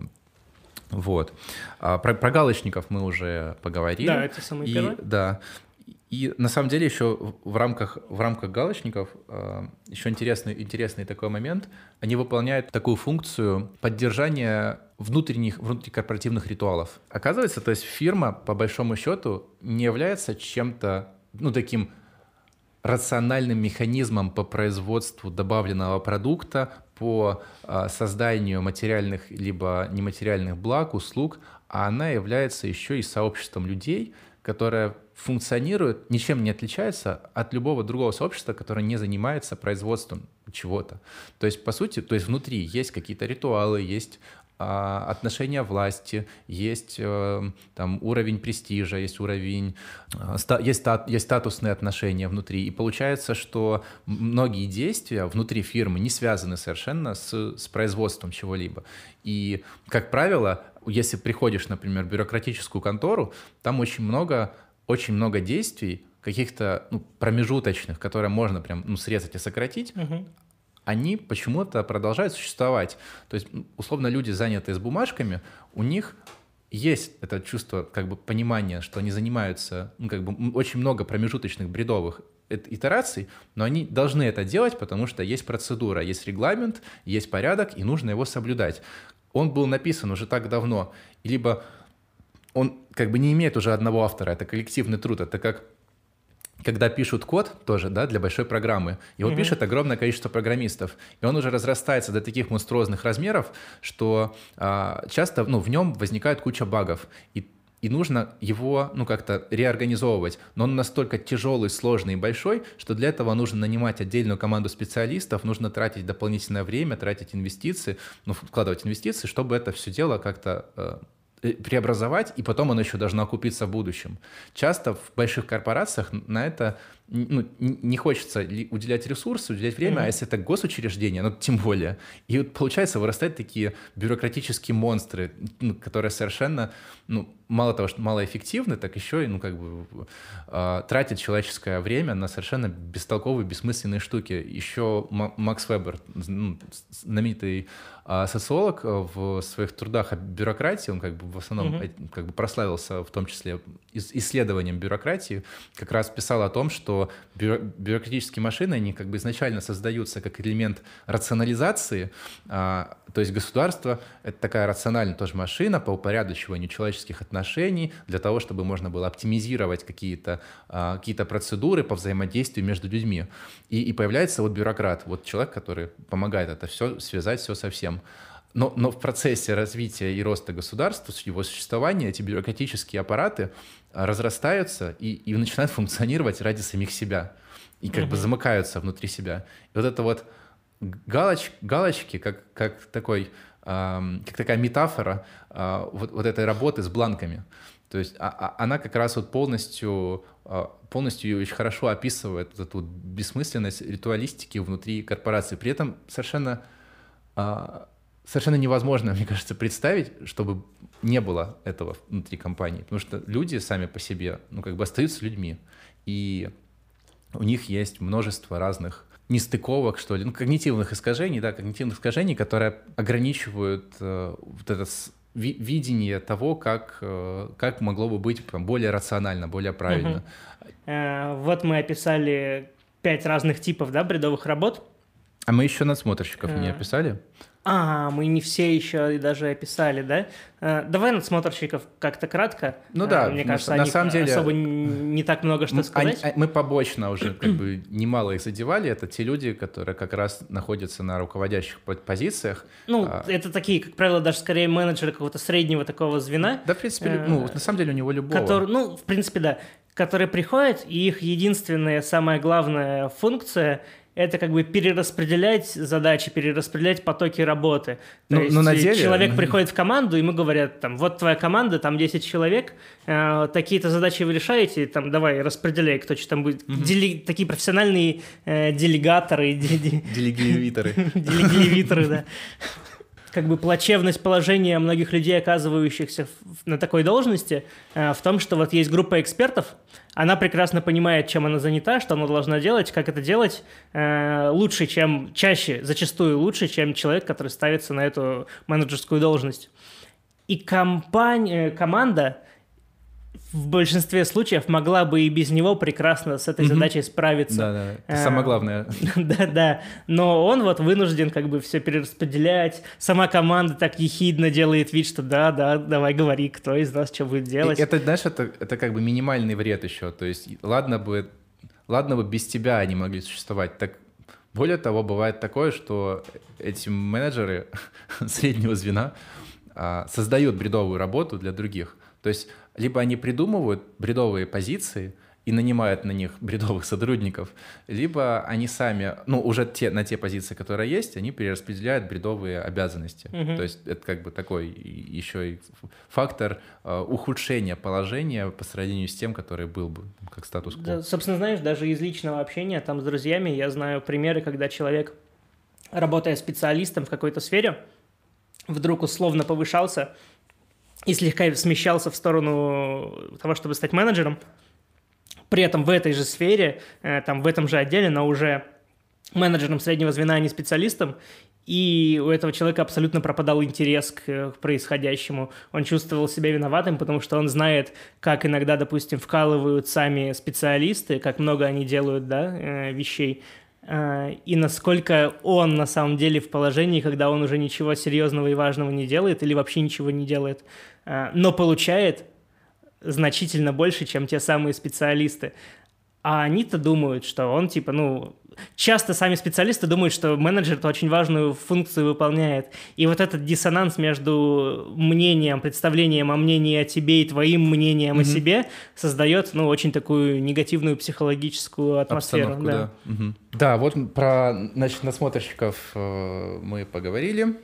вот. А про, про галочников мы уже поговорили. Да, это самый первый. Да. И на самом деле еще в рамках, в рамках галочников э, еще интересный, интересный такой момент. Они выполняют такую функцию поддержания внутренних, внутрикорпоративных ритуалов. Оказывается, то есть фирма, по большому счету, не является чем-то, ну, таким рациональным механизмом по производству добавленного продукта, по э, созданию материальных либо нематериальных благ, услуг, а она является еще и сообществом людей, которое функционирует, ничем не отличается от любого другого сообщества, которое не занимается производством чего-то. То есть, по сути, то есть внутри есть какие-то ритуалы, есть а, отношения власти, есть э, там уровень престижа, есть уровень, э, есть, стат, есть статусные отношения внутри. И получается, что многие действия внутри фирмы не связаны совершенно с, с производством чего-либо. И, как правило, если приходишь, например, в бюрократическую контору, там очень много очень много действий, каких-то ну, промежуточных, которые можно прям ну, срезать и сократить, угу. Они почему-то продолжают существовать. То есть, условно, люди, занятые с бумажками, у них есть это чувство как бы понимания, что они занимаются, ну, как бы очень много промежуточных бредовых итераций, но они должны это делать, потому что есть процедура, есть регламент, есть порядок, и нужно его соблюдать. Он был написан уже так давно, либо он как бы не имеет уже одного автора, это коллективный труд, это как когда пишут код тоже, да, для большой программы, его mm-hmm. пишет огромное количество программистов, и он уже разрастается до таких монструозных размеров, что а, часто, ну, в нем возникает куча багов, и и нужно его, ну, как-то реорганизовывать. Но он настолько тяжелый, сложный и большой, что для этого нужно нанимать отдельную команду специалистов, нужно тратить дополнительное время, тратить инвестиции, ну, вкладывать инвестиции, чтобы это все дело как-то э, преобразовать, и потом оно еще должно окупиться в будущем. Часто в больших корпорациях на это ну, не хочется уделять ресурсы, уделять время, mm-hmm. а если это госучреждение, ну, тем более. И вот, получается, вырастают такие бюрократические монстры, ну, которые совершенно, ну, мало того, что малоэффективны, так еще и, ну, как бы, э, тратят человеческое время на совершенно бестолковые, бессмысленные штуки. Еще Макс Вебер, ну, знаменитый э, социолог, в своих трудах о бюрократии, он как бы в основном mm-hmm. как бы прославился в том числе исследованием бюрократии, как раз писал о том, что бюро бюрократические машины, они как бы изначально создаются как элемент рационализации, э, то есть государство — это такая рациональная тоже машина по упорядочиванию человеческих отношений, для того, чтобы можно было оптимизировать какие-то а, какие процедуры по взаимодействию между людьми. И, и появляется вот бюрократ, вот человек, который помогает это все связать все со всем. Но, но в процессе развития и роста государства, его существования, эти бюрократические аппараты разрастаются и, и начинают функционировать ради самих себя. И как mm-hmm. бы замыкаются внутри себя. И вот это вот галоч, галочки, как, как такой, э, как такая метафора э, вот, вот этой работы с бланками. То есть а, а, она как раз вот полностью, а, полностью очень хорошо описывает вот эту бессмысленность ритуалистики внутри корпорации. При этом совершенно, совершенно невозможно, мне кажется, представить, чтобы не было этого внутри компании. Потому что люди сами по себе, ну, как бы остаются людьми. И у них есть множество разных нестыковок, что ли, ну, когнитивных искажений, да, когнитивных искажений, которые ограничивают э, вот это ви видение того, как, э, как могло бы быть там, более рационально, более правильно. Угу. Э, вот мы описали пять разных типов, да, бредовых работ. А мы еще надсмотрщиков э, не описали? А, мы не все еще даже описали, да? Э, давай надсмотрщиков как-то кратко. Ну да, э, мне кажется, на самом деле особо не так много что сказать. Они, мы побочно уже как бы немало их задевали. Это те люди, которые как раз находятся на руководящих позициях. Ну, а... это такие, как правило, даже скорее менеджеры какого-то среднего такого звена. Да, в принципе, ну, на самом деле у него любого. Который, ну, в принципе, да. Которые приходят, и их единственная, самая главная функция – это как бы перераспределять задачи, перераспределять потоки работы. То ну, есть ну, на деле... человек приходит в команду, ему говорят, там, вот твоя команда, там 10 человек, э, такие-то задачи вы решаете, там, давай, распределяй, кто что там будет. Угу. Дели... Такие профессиональные э, делегаторы. Делегиевиторы. Делегиевиторы, да как бы плачевность положения многих людей, оказывающихся на такой должности, э, в том, что вот есть группа экспертов, она прекрасно понимает, чем она занята, что она должна делать, как это делать э, лучше, чем чаще, зачастую лучше, чем человек, который ставится на эту менеджерскую должность. И компания, команда в большинстве случаев могла бы и без него прекрасно с этой mm-hmm. задачей справиться. Да, да, это самое главное. Да, да. Но он вот вынужден как бы все перераспределять. Сама команда так ехидно делает вид, что да, да, давай говори, кто из нас что будет делать. это, знаешь, это, это как бы минимальный вред еще. То есть, ладно бы, ладно бы без тебя они могли существовать. Так более того, бывает такое, что эти менеджеры среднего звена а, создают бредовую работу для других. То есть либо они придумывают бредовые позиции и нанимают на них бредовых сотрудников, либо они сами, ну, уже те, на те позиции, которые есть, они перераспределяют бредовые обязанности. Угу. То есть это как бы такой еще и фактор э, ухудшения положения по сравнению с тем, который был бы как статус-кво. Да, собственно, знаешь, даже из личного общения там с друзьями я знаю примеры, когда человек, работая специалистом в какой-то сфере, вдруг условно повышался, и слегка смещался в сторону того, чтобы стать менеджером. При этом в этой же сфере, э, там, в этом же отделе, но уже менеджером среднего звена, а не специалистом, и у этого человека абсолютно пропадал интерес к, к происходящему. Он чувствовал себя виноватым, потому что он знает, как иногда, допустим, вкалывают сами специалисты, как много они делают да, э, вещей. А, и насколько он на самом деле в положении, когда он уже ничего серьезного и важного не делает или вообще ничего не делает, а, но получает значительно больше, чем те самые специалисты. А они-то думают, что он типа, ну, часто сами специалисты думают, что менеджер очень важную функцию выполняет. И вот этот диссонанс между мнением, представлением о мнении о тебе и твоим мнением mm-hmm. о себе создает, ну, очень такую негативную психологическую атмосферу. Обстановку, да. Да. Угу. да, вот про, значит, насмотрщиков э, мы поговорили.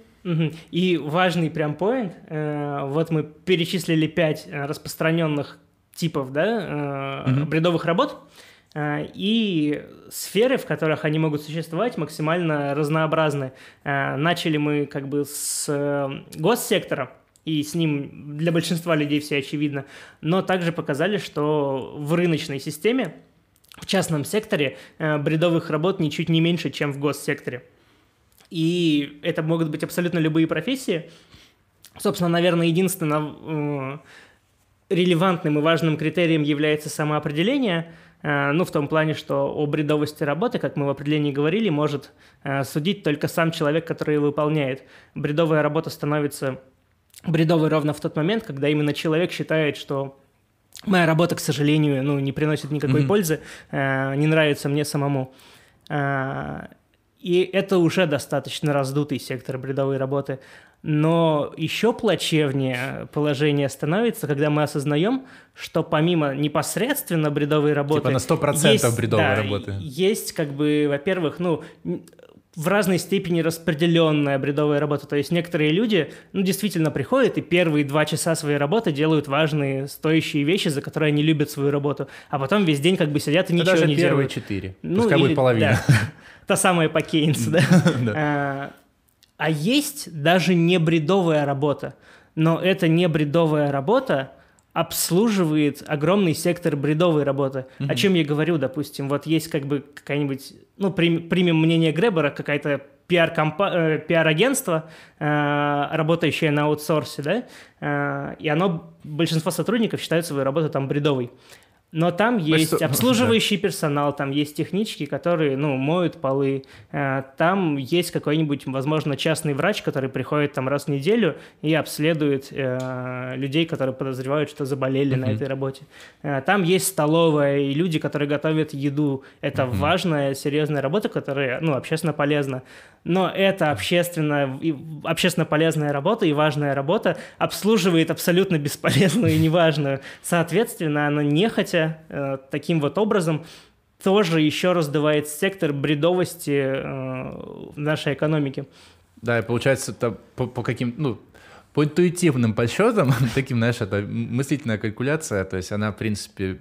И важный прям поинт, э, вот мы перечислили пять распространенных типов, да, э, угу. бредовых работ, э, и сферы, в которых они могут существовать, максимально разнообразны. Э, начали мы как бы с госсектора, и с ним для большинства людей все очевидно, но также показали, что в рыночной системе, в частном секторе бредовых работ ничуть не меньше, чем в госсекторе. И это могут быть абсолютно любые профессии. Собственно, наверное, единственно релевантным и важным критерием является самоопределение, э, ну, в том плане, что о бредовости работы, как мы в определении говорили, может э, судить только сам человек, который ее выполняет. Бредовая работа становится бредовой ровно в тот момент, когда именно человек считает, что моя работа, к сожалению, ну, не приносит никакой mm-hmm. пользы, э, не нравится мне самому. И это уже достаточно раздутый сектор бредовой работы. Но еще плачевнее положение становится, когда мы осознаем, что помимо непосредственно бредовой работы... Типа на 100% есть, бредовой да, работы. Есть, как бы, во-первых, ну, в разной степени распределенная бредовая работа. То есть некоторые люди, ну, действительно приходят и первые два часа своей работы делают важные, стоящие вещи, за которые они любят свою работу, а потом весь день как бы сидят и ничего даже не первые делают. четыре. Ну, Пускай или, будет половина. Да, та самая по Кейнсу, да? А, а есть даже не бредовая работа, но эта не бредовая работа обслуживает огромный сектор бредовой работы. Mm-hmm. О чем я говорю, допустим, вот есть как бы какая-нибудь, ну, прим, примем мнение Гребера, какая-то э, пиар-агентство, э, работающее на аутсорсе, да, э, и оно, большинство сотрудников считают свою работу там бредовой. Но там есть обслуживающий персонал, там есть технички, которые, ну, моют полы. Э, там есть какой-нибудь, возможно, частный врач, который приходит там раз в неделю и обследует э, людей, которые подозревают, что заболели uh-huh. на этой работе. Э, там есть столовая и люди, которые готовят еду. Это uh-huh. важная, серьезная работа, которая, ну, общественно полезна. Но эта общественно, общественно полезная работа и важная работа обслуживает абсолютно бесполезную и неважную. Соответственно, она нехотя э, таким вот образом тоже еще раздувает сектор бредовости э, в нашей экономике. Да, и получается, это по, по каким, ну, по интуитивным подсчетам, таким, знаешь, это мыслительная калькуляция, то есть она, в принципе,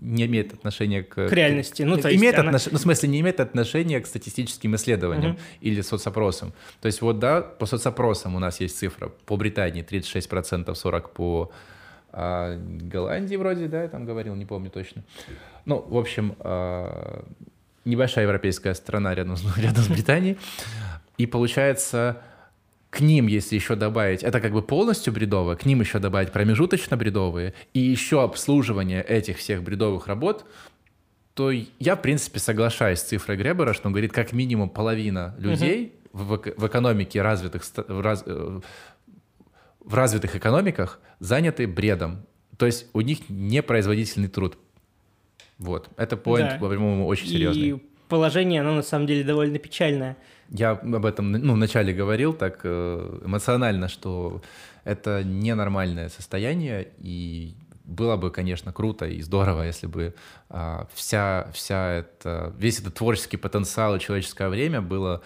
не имеет отношения к... К реальности. Ну, то имеет есть отнош... она... ну, в смысле, не имеет отношения к статистическим исследованиям угу. или соцопросам. То есть вот, да, по соцопросам у нас есть цифра. По Британии 36%, 40% по а Голландии вроде, да, я там говорил, не помню точно. Ну, в общем, а, небольшая европейская страна рядом рядом с Британией. И получается, к ним, если еще добавить, это как бы полностью бредовое, к ним еще добавить промежуточно бредовые и еще обслуживание этих всех бредовых работ, то я, в принципе, соглашаюсь с цифрой Гребера, что он говорит, как минимум половина людей угу. в, в экономике развитых, в, раз, э, в развитых экономиках заняты бредом. То есть у них непроизводительный труд. Вот. Это поинт, да. по-моему, очень серьезный. И положение, оно на самом деле довольно печальное. Я об этом ну, вначале говорил так э, эмоционально, что это ненормальное состояние, и было бы, конечно, круто и здорово, если бы а, вся, вся это, весь этот творческий потенциал и человеческое время было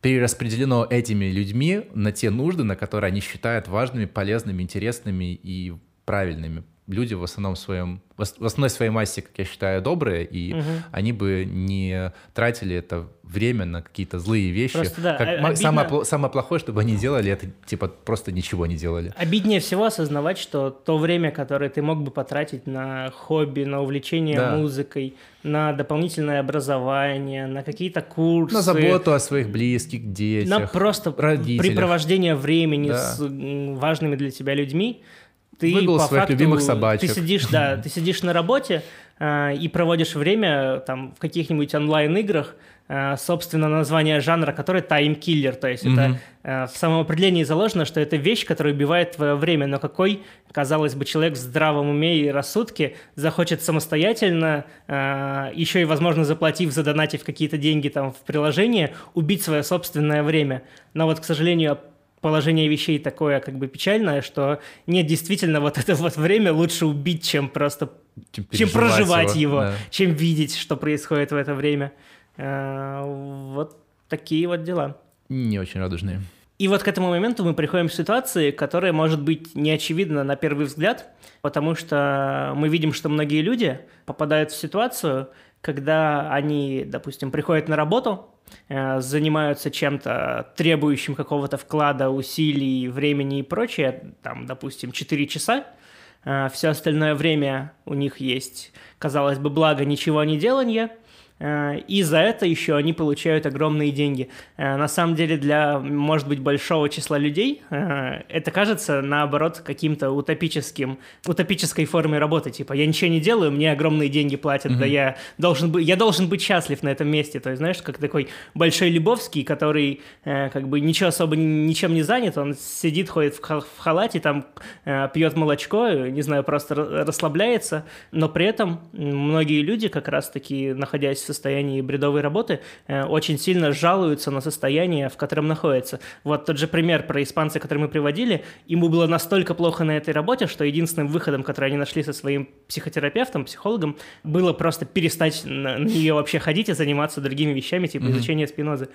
перераспределено этими людьми на те нужды, на которые они считают важными, полезными, интересными и правильными. Люди в основном своем, в основной своей массе, как я считаю, добрые, и угу. они бы не тратили это время на какие-то злые вещи. Просто, да, как обидно... самое, самое плохое, чтобы они делали, это типа просто ничего не делали. Обиднее всего осознавать, что то время, которое ты мог бы потратить на хобби, на увлечение да. музыкой, на дополнительное образование, на какие-то курсы. На заботу о своих близких, детях, На просто родителях. припровождение времени да. с важными для тебя людьми. Ты Выгул по своих факту, любимых собачек. Ты сидишь, да, ты сидишь на работе э, и проводишь время там в каких-нибудь онлайн-играх, Э, собственно, название жанра, который таймкиллер, то есть mm-hmm. это э, в самом определении заложено, что это вещь, которая убивает твое время, но какой, казалось бы, человек в здравом уме и рассудке захочет самостоятельно, э, еще и, возможно, заплатив, задонатив какие-то деньги там в приложение, убить свое собственное время. Но вот, к сожалению, положение вещей такое как бы печальное, что нет, действительно, вот это вот время лучше убить, чем просто чем, чем проживать его, его да. чем видеть, что происходит в это время. Э, вот такие вот дела. Не очень радужные. И вот к этому моменту мы приходим к ситуации, которая может быть не очевидна на первый взгляд, потому что мы видим, что многие люди попадают в ситуацию, когда они, допустим, приходят на работу, э, занимаются чем-то требующим какого-то вклада, усилий, времени и прочее, там, допустим, 4 часа, э, все остальное время у них есть, казалось бы, благо ничего не делания – и за это еще они получают огромные деньги. Э, на самом деле для, может быть, большого числа людей э, это кажется, наоборот, каким-то утопическим, утопической формой работы. Типа, я ничего не делаю, мне огромные деньги платят, mm-hmm. да я должен, быть, я должен быть счастлив на этом месте. То есть, знаешь, как такой большой Любовский, который как бы ничего особо ничем не занят, он сидит, ходит в халате, там пьет молочко, не знаю, просто расслабляется, но при этом многие люди, как раз-таки находясь в состоянии бредовой работы, э, очень сильно жалуются на состояние, в котором находятся. Вот тот же пример про испанца, который мы приводили, ему было настолько плохо на этой работе, что единственным выходом, который они нашли со своим психотерапевтом, психологом, было просто перестать на нее вообще ходить и заниматься другими вещами, типа mm-hmm. изучения спинозы.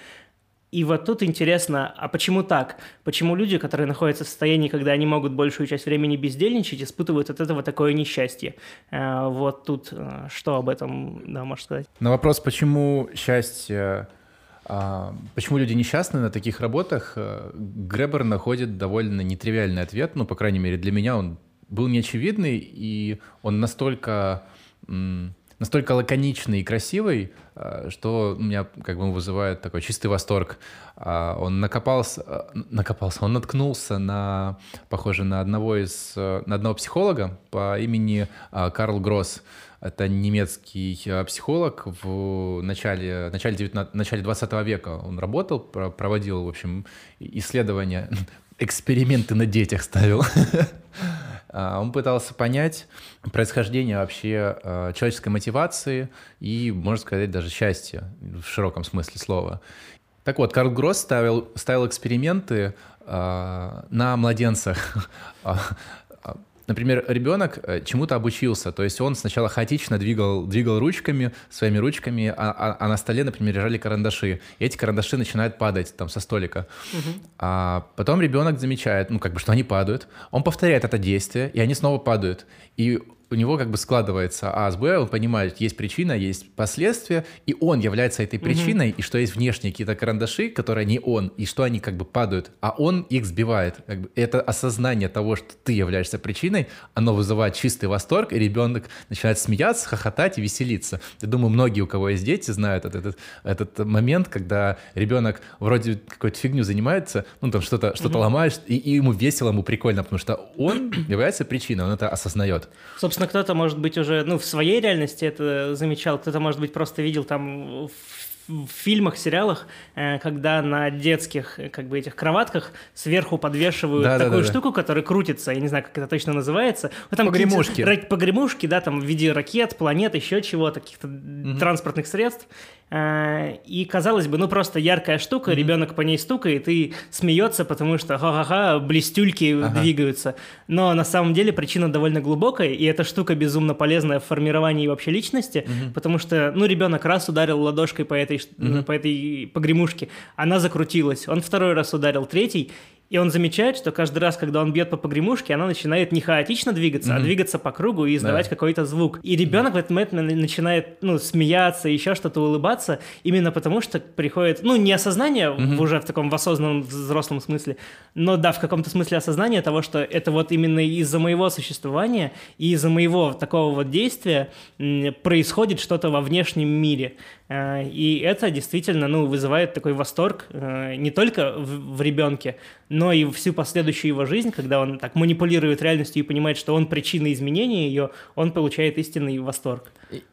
И вот тут интересно, а почему так? Почему люди, которые находятся в состоянии, когда они могут большую часть времени бездельничать, испытывают от этого такое несчастье? Э, вот тут э, что об этом, да, можешь сказать? На вопрос, почему счастье, а, почему люди несчастны на таких работах, э, Гребер находит довольно нетривиальный ответ, ну, по крайней мере, для меня он был неочевидный, и он настолько настолько лаконичный и красивый, э, что у меня как бы вызывает такой чистый восторг. А, он накопался, э, накопался, он наткнулся на, похоже, на одного из, э, на одного психолога по имени Карл Гросс. Это немецкий психолог в начале, начале, 19, начале 20 века. Он работал, проводил, в общем, исследования, эксперименты на детях ставил. А, он пытался понять происхождение вообще а, человеческой мотивации и, можно сказать, даже счастья в широком смысле слова. Так вот, Карл Гросс ставил, ставил эксперименты э, на младенцах. Например, ребенок э, чему-то обучился, то есть он сначала хаотично двигал, двигал ручками, своими ручками, а, а, а на столе, например, лежали карандаши, и эти карандаши начинают падать там со столика. Угу. А потом ребенок замечает, ну, как бы, что они падают, он повторяет это действие, и они снова падают. И у него как бы складывается А с Б, он понимает, есть причина, есть последствия, и он является этой причиной, mm-hmm. и что есть внешние какие-то карандаши, которые не он, и что они как бы падают, а он их сбивает. Как бы это осознание того, что ты являешься причиной, оно вызывает чистый восторг, и ребенок начинает смеяться, хохотать и веселиться. Я думаю, многие, у кого есть дети, знают этот, этот, момент, когда ребенок вроде какой-то фигню занимается, ну там что-то что mm-hmm. ломаешь, и, и ему весело, ему прикольно, потому что он является причиной, он это осознает. Собственно, Собственно, кто-то, может быть, уже ну, в своей реальности это замечал, кто-то, может быть, просто видел там в фильмах, сериалах, э, когда на детских как бы этих кроватках сверху подвешивают да, такую да, да, штуку, которая крутится, я не знаю, как это точно называется. Ну, там погремушки. Погремушки, да, там в виде ракет, планет, еще чего-то, каких-то угу. транспортных средств. Э, и, казалось бы, ну просто яркая штука, mm-hmm. ребенок по ней стукает и смеется, потому что ха-ха-ха, блестюльки ага. двигаются. Но на самом деле причина довольно глубокая, и эта штука безумно полезная в формировании вообще личности, mm-hmm. потому что, ну, ребенок раз ударил ладошкой по этой, mm-hmm. по этой погремушке, она закрутилась, он второй раз ударил, третий, и он замечает, что каждый раз, когда он бьет по погремушке, она начинает не хаотично двигаться, mm-hmm. а двигаться по кругу и издавать да. какой-то звук. И ребенок в этот момент начинает ну, смеяться, еще что-то улыбаться, именно потому что приходит, ну, не осознание mm-hmm. уже в таком в осознанном взрослом смысле, но да, в каком-то смысле осознание того, что это вот именно из-за моего существования и из-за моего такого вот действия происходит что-то во внешнем мире. Э, и это действительно ну, вызывает такой восторг э, не только в, в ребенке, но и всю последующую его жизнь, когда он так манипулирует реальностью и понимает, что он причина изменения ее, он получает истинный восторг. И,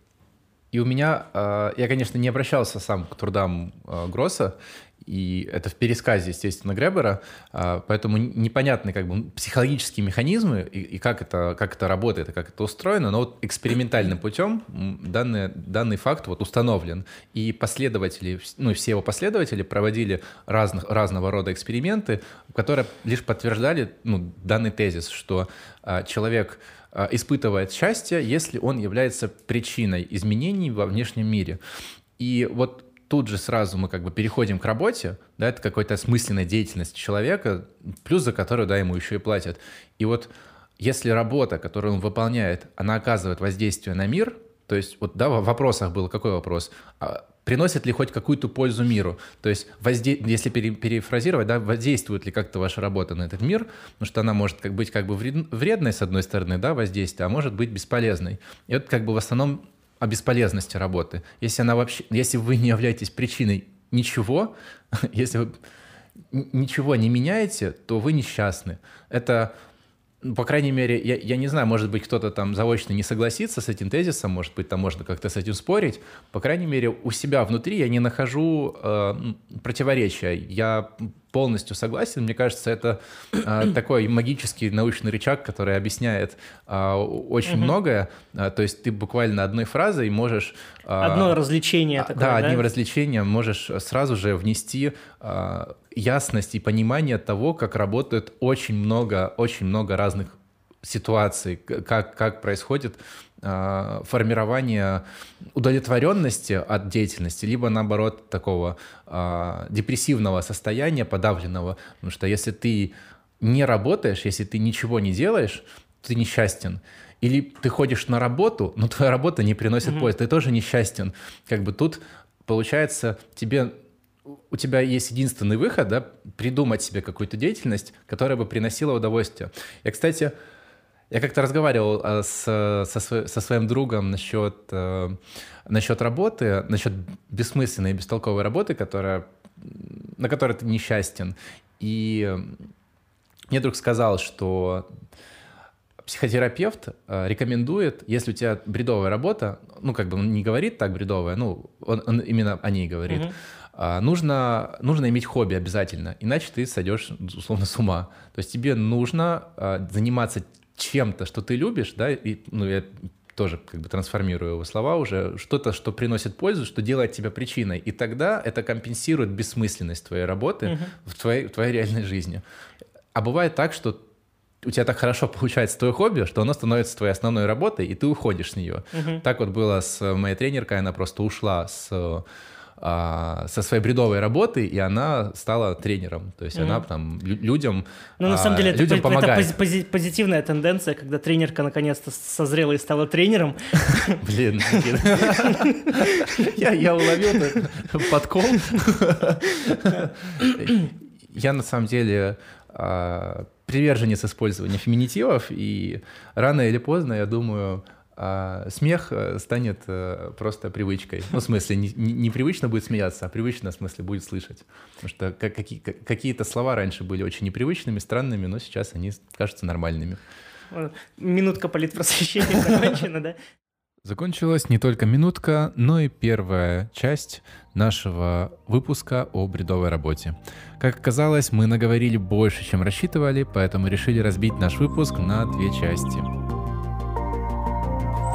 и у меня, э, я, конечно, не обращался сам к трудам Гросса, и это в пересказе, естественно, Гребера, а, поэтому непонятны как бы психологические механизмы и, и как, это, как это работает, и как это устроено, но вот экспериментальным путем данный, данный факт вот установлен. И последователи, ну все его последователи проводили разных, разного рода эксперименты, которые лишь подтверждали ну, данный тезис, что а, человек а, испытывает счастье, если он является причиной изменений во внешнем мире. И вот тут же сразу мы как бы переходим к работе, да, это какая-то осмысленная деятельность человека, плюс за которую, да, ему еще и платят. И вот если работа, которую он выполняет, она оказывает воздействие на мир, То есть вот да, в вопросах был какой вопрос? А приносит ли хоть какую-то пользу миру? То есть, возде... если пере... перефразировать, да, воздействует ли как-то ваша работа на этот мир? Потому что она может как быть как бы вредной, с одной стороны, да, воздействие, а может быть бесполезной. И вот как бы в основном о бесполезности работы. Если она вообще, если вы не являетесь причиной ничего, если вы ничего не меняете, то вы несчастны. Это по крайней мере, я, я не знаю, может быть, кто-то там заочно не согласится с этим тезисом, может быть, там можно как-то с этим спорить. По крайней мере, у себя внутри я не нахожу э, противоречия. Я полностью согласен. Мне кажется, это э, такой магический научный рычаг, который объясняет э, очень угу. многое. Э, то есть ты буквально одной фразой можешь... Э, Одно развлечение такое, да? Да, одним развлечением можешь сразу же внести э, ясность и понимание того, как работает очень много, очень много разных ситуаций, как, как происходит э, формирование удовлетворенности от деятельности, либо наоборот такого э, депрессивного состояния, подавленного. Потому что если ты не работаешь, если ты ничего не делаешь, ты несчастен. Или ты ходишь на работу, но твоя работа не приносит mm-hmm. пользы, ты тоже несчастен. Как бы тут получается тебе у тебя есть единственный выход, да, придумать себе какую-то деятельность, которая бы приносила удовольствие. Я, кстати, я как-то разговаривал э, с, со, со своим другом насчет, э, насчет работы, насчет бессмысленной и бестолковой работы, которая, на которой ты несчастен. И мне друг сказал, что психотерапевт э, рекомендует, если у тебя бредовая работа, ну, как бы он не говорит так бредовая, ну, он, он именно о ней говорит, mm-hmm. нужно, нужно иметь хобби обязательно, иначе ты сойдешь, условно, с ума. То есть тебе нужно заниматься чем-то, что ты любишь, да, и, ну, я тоже как бы трансформирую его слова уже, что-то, что приносит пользу, что делает тебя причиной. И тогда это компенсирует бессмысленность твоей работы uh-huh. в, твоей, в твоей реальной жизни. А бывает так, что у тебя так хорошо получается твое хобби, что оно становится твоей основной работой, и ты уходишь с нее. Uh-huh. Так вот было с моей тренеркой, она просто ушла с а, со своей бредовой работы, и она стала тренером. То есть mm-hmm. она там людям Ну, на самом деле, а, людям это, помогает. это пози- позитивная тенденция, когда тренерка наконец-то созрела и стала тренером. Блин, я уловил подкол. Я на самом деле а, приверженец использования феминитивов, и рано или поздно, я думаю, а смех э, станет э, просто привычкой. Ну, в смысле, не, не привычно будет смеяться, а привычно, в смысле, будет слышать. Потому что как, какие, какие-то слова раньше были очень непривычными, странными, но сейчас они кажутся нормальными. Минутка политпросвещения закончена, да? Закончилась не только минутка, но и первая часть нашего выпуска о бредовой работе. Как оказалось, мы наговорили больше, чем рассчитывали, поэтому решили разбить наш выпуск на две части.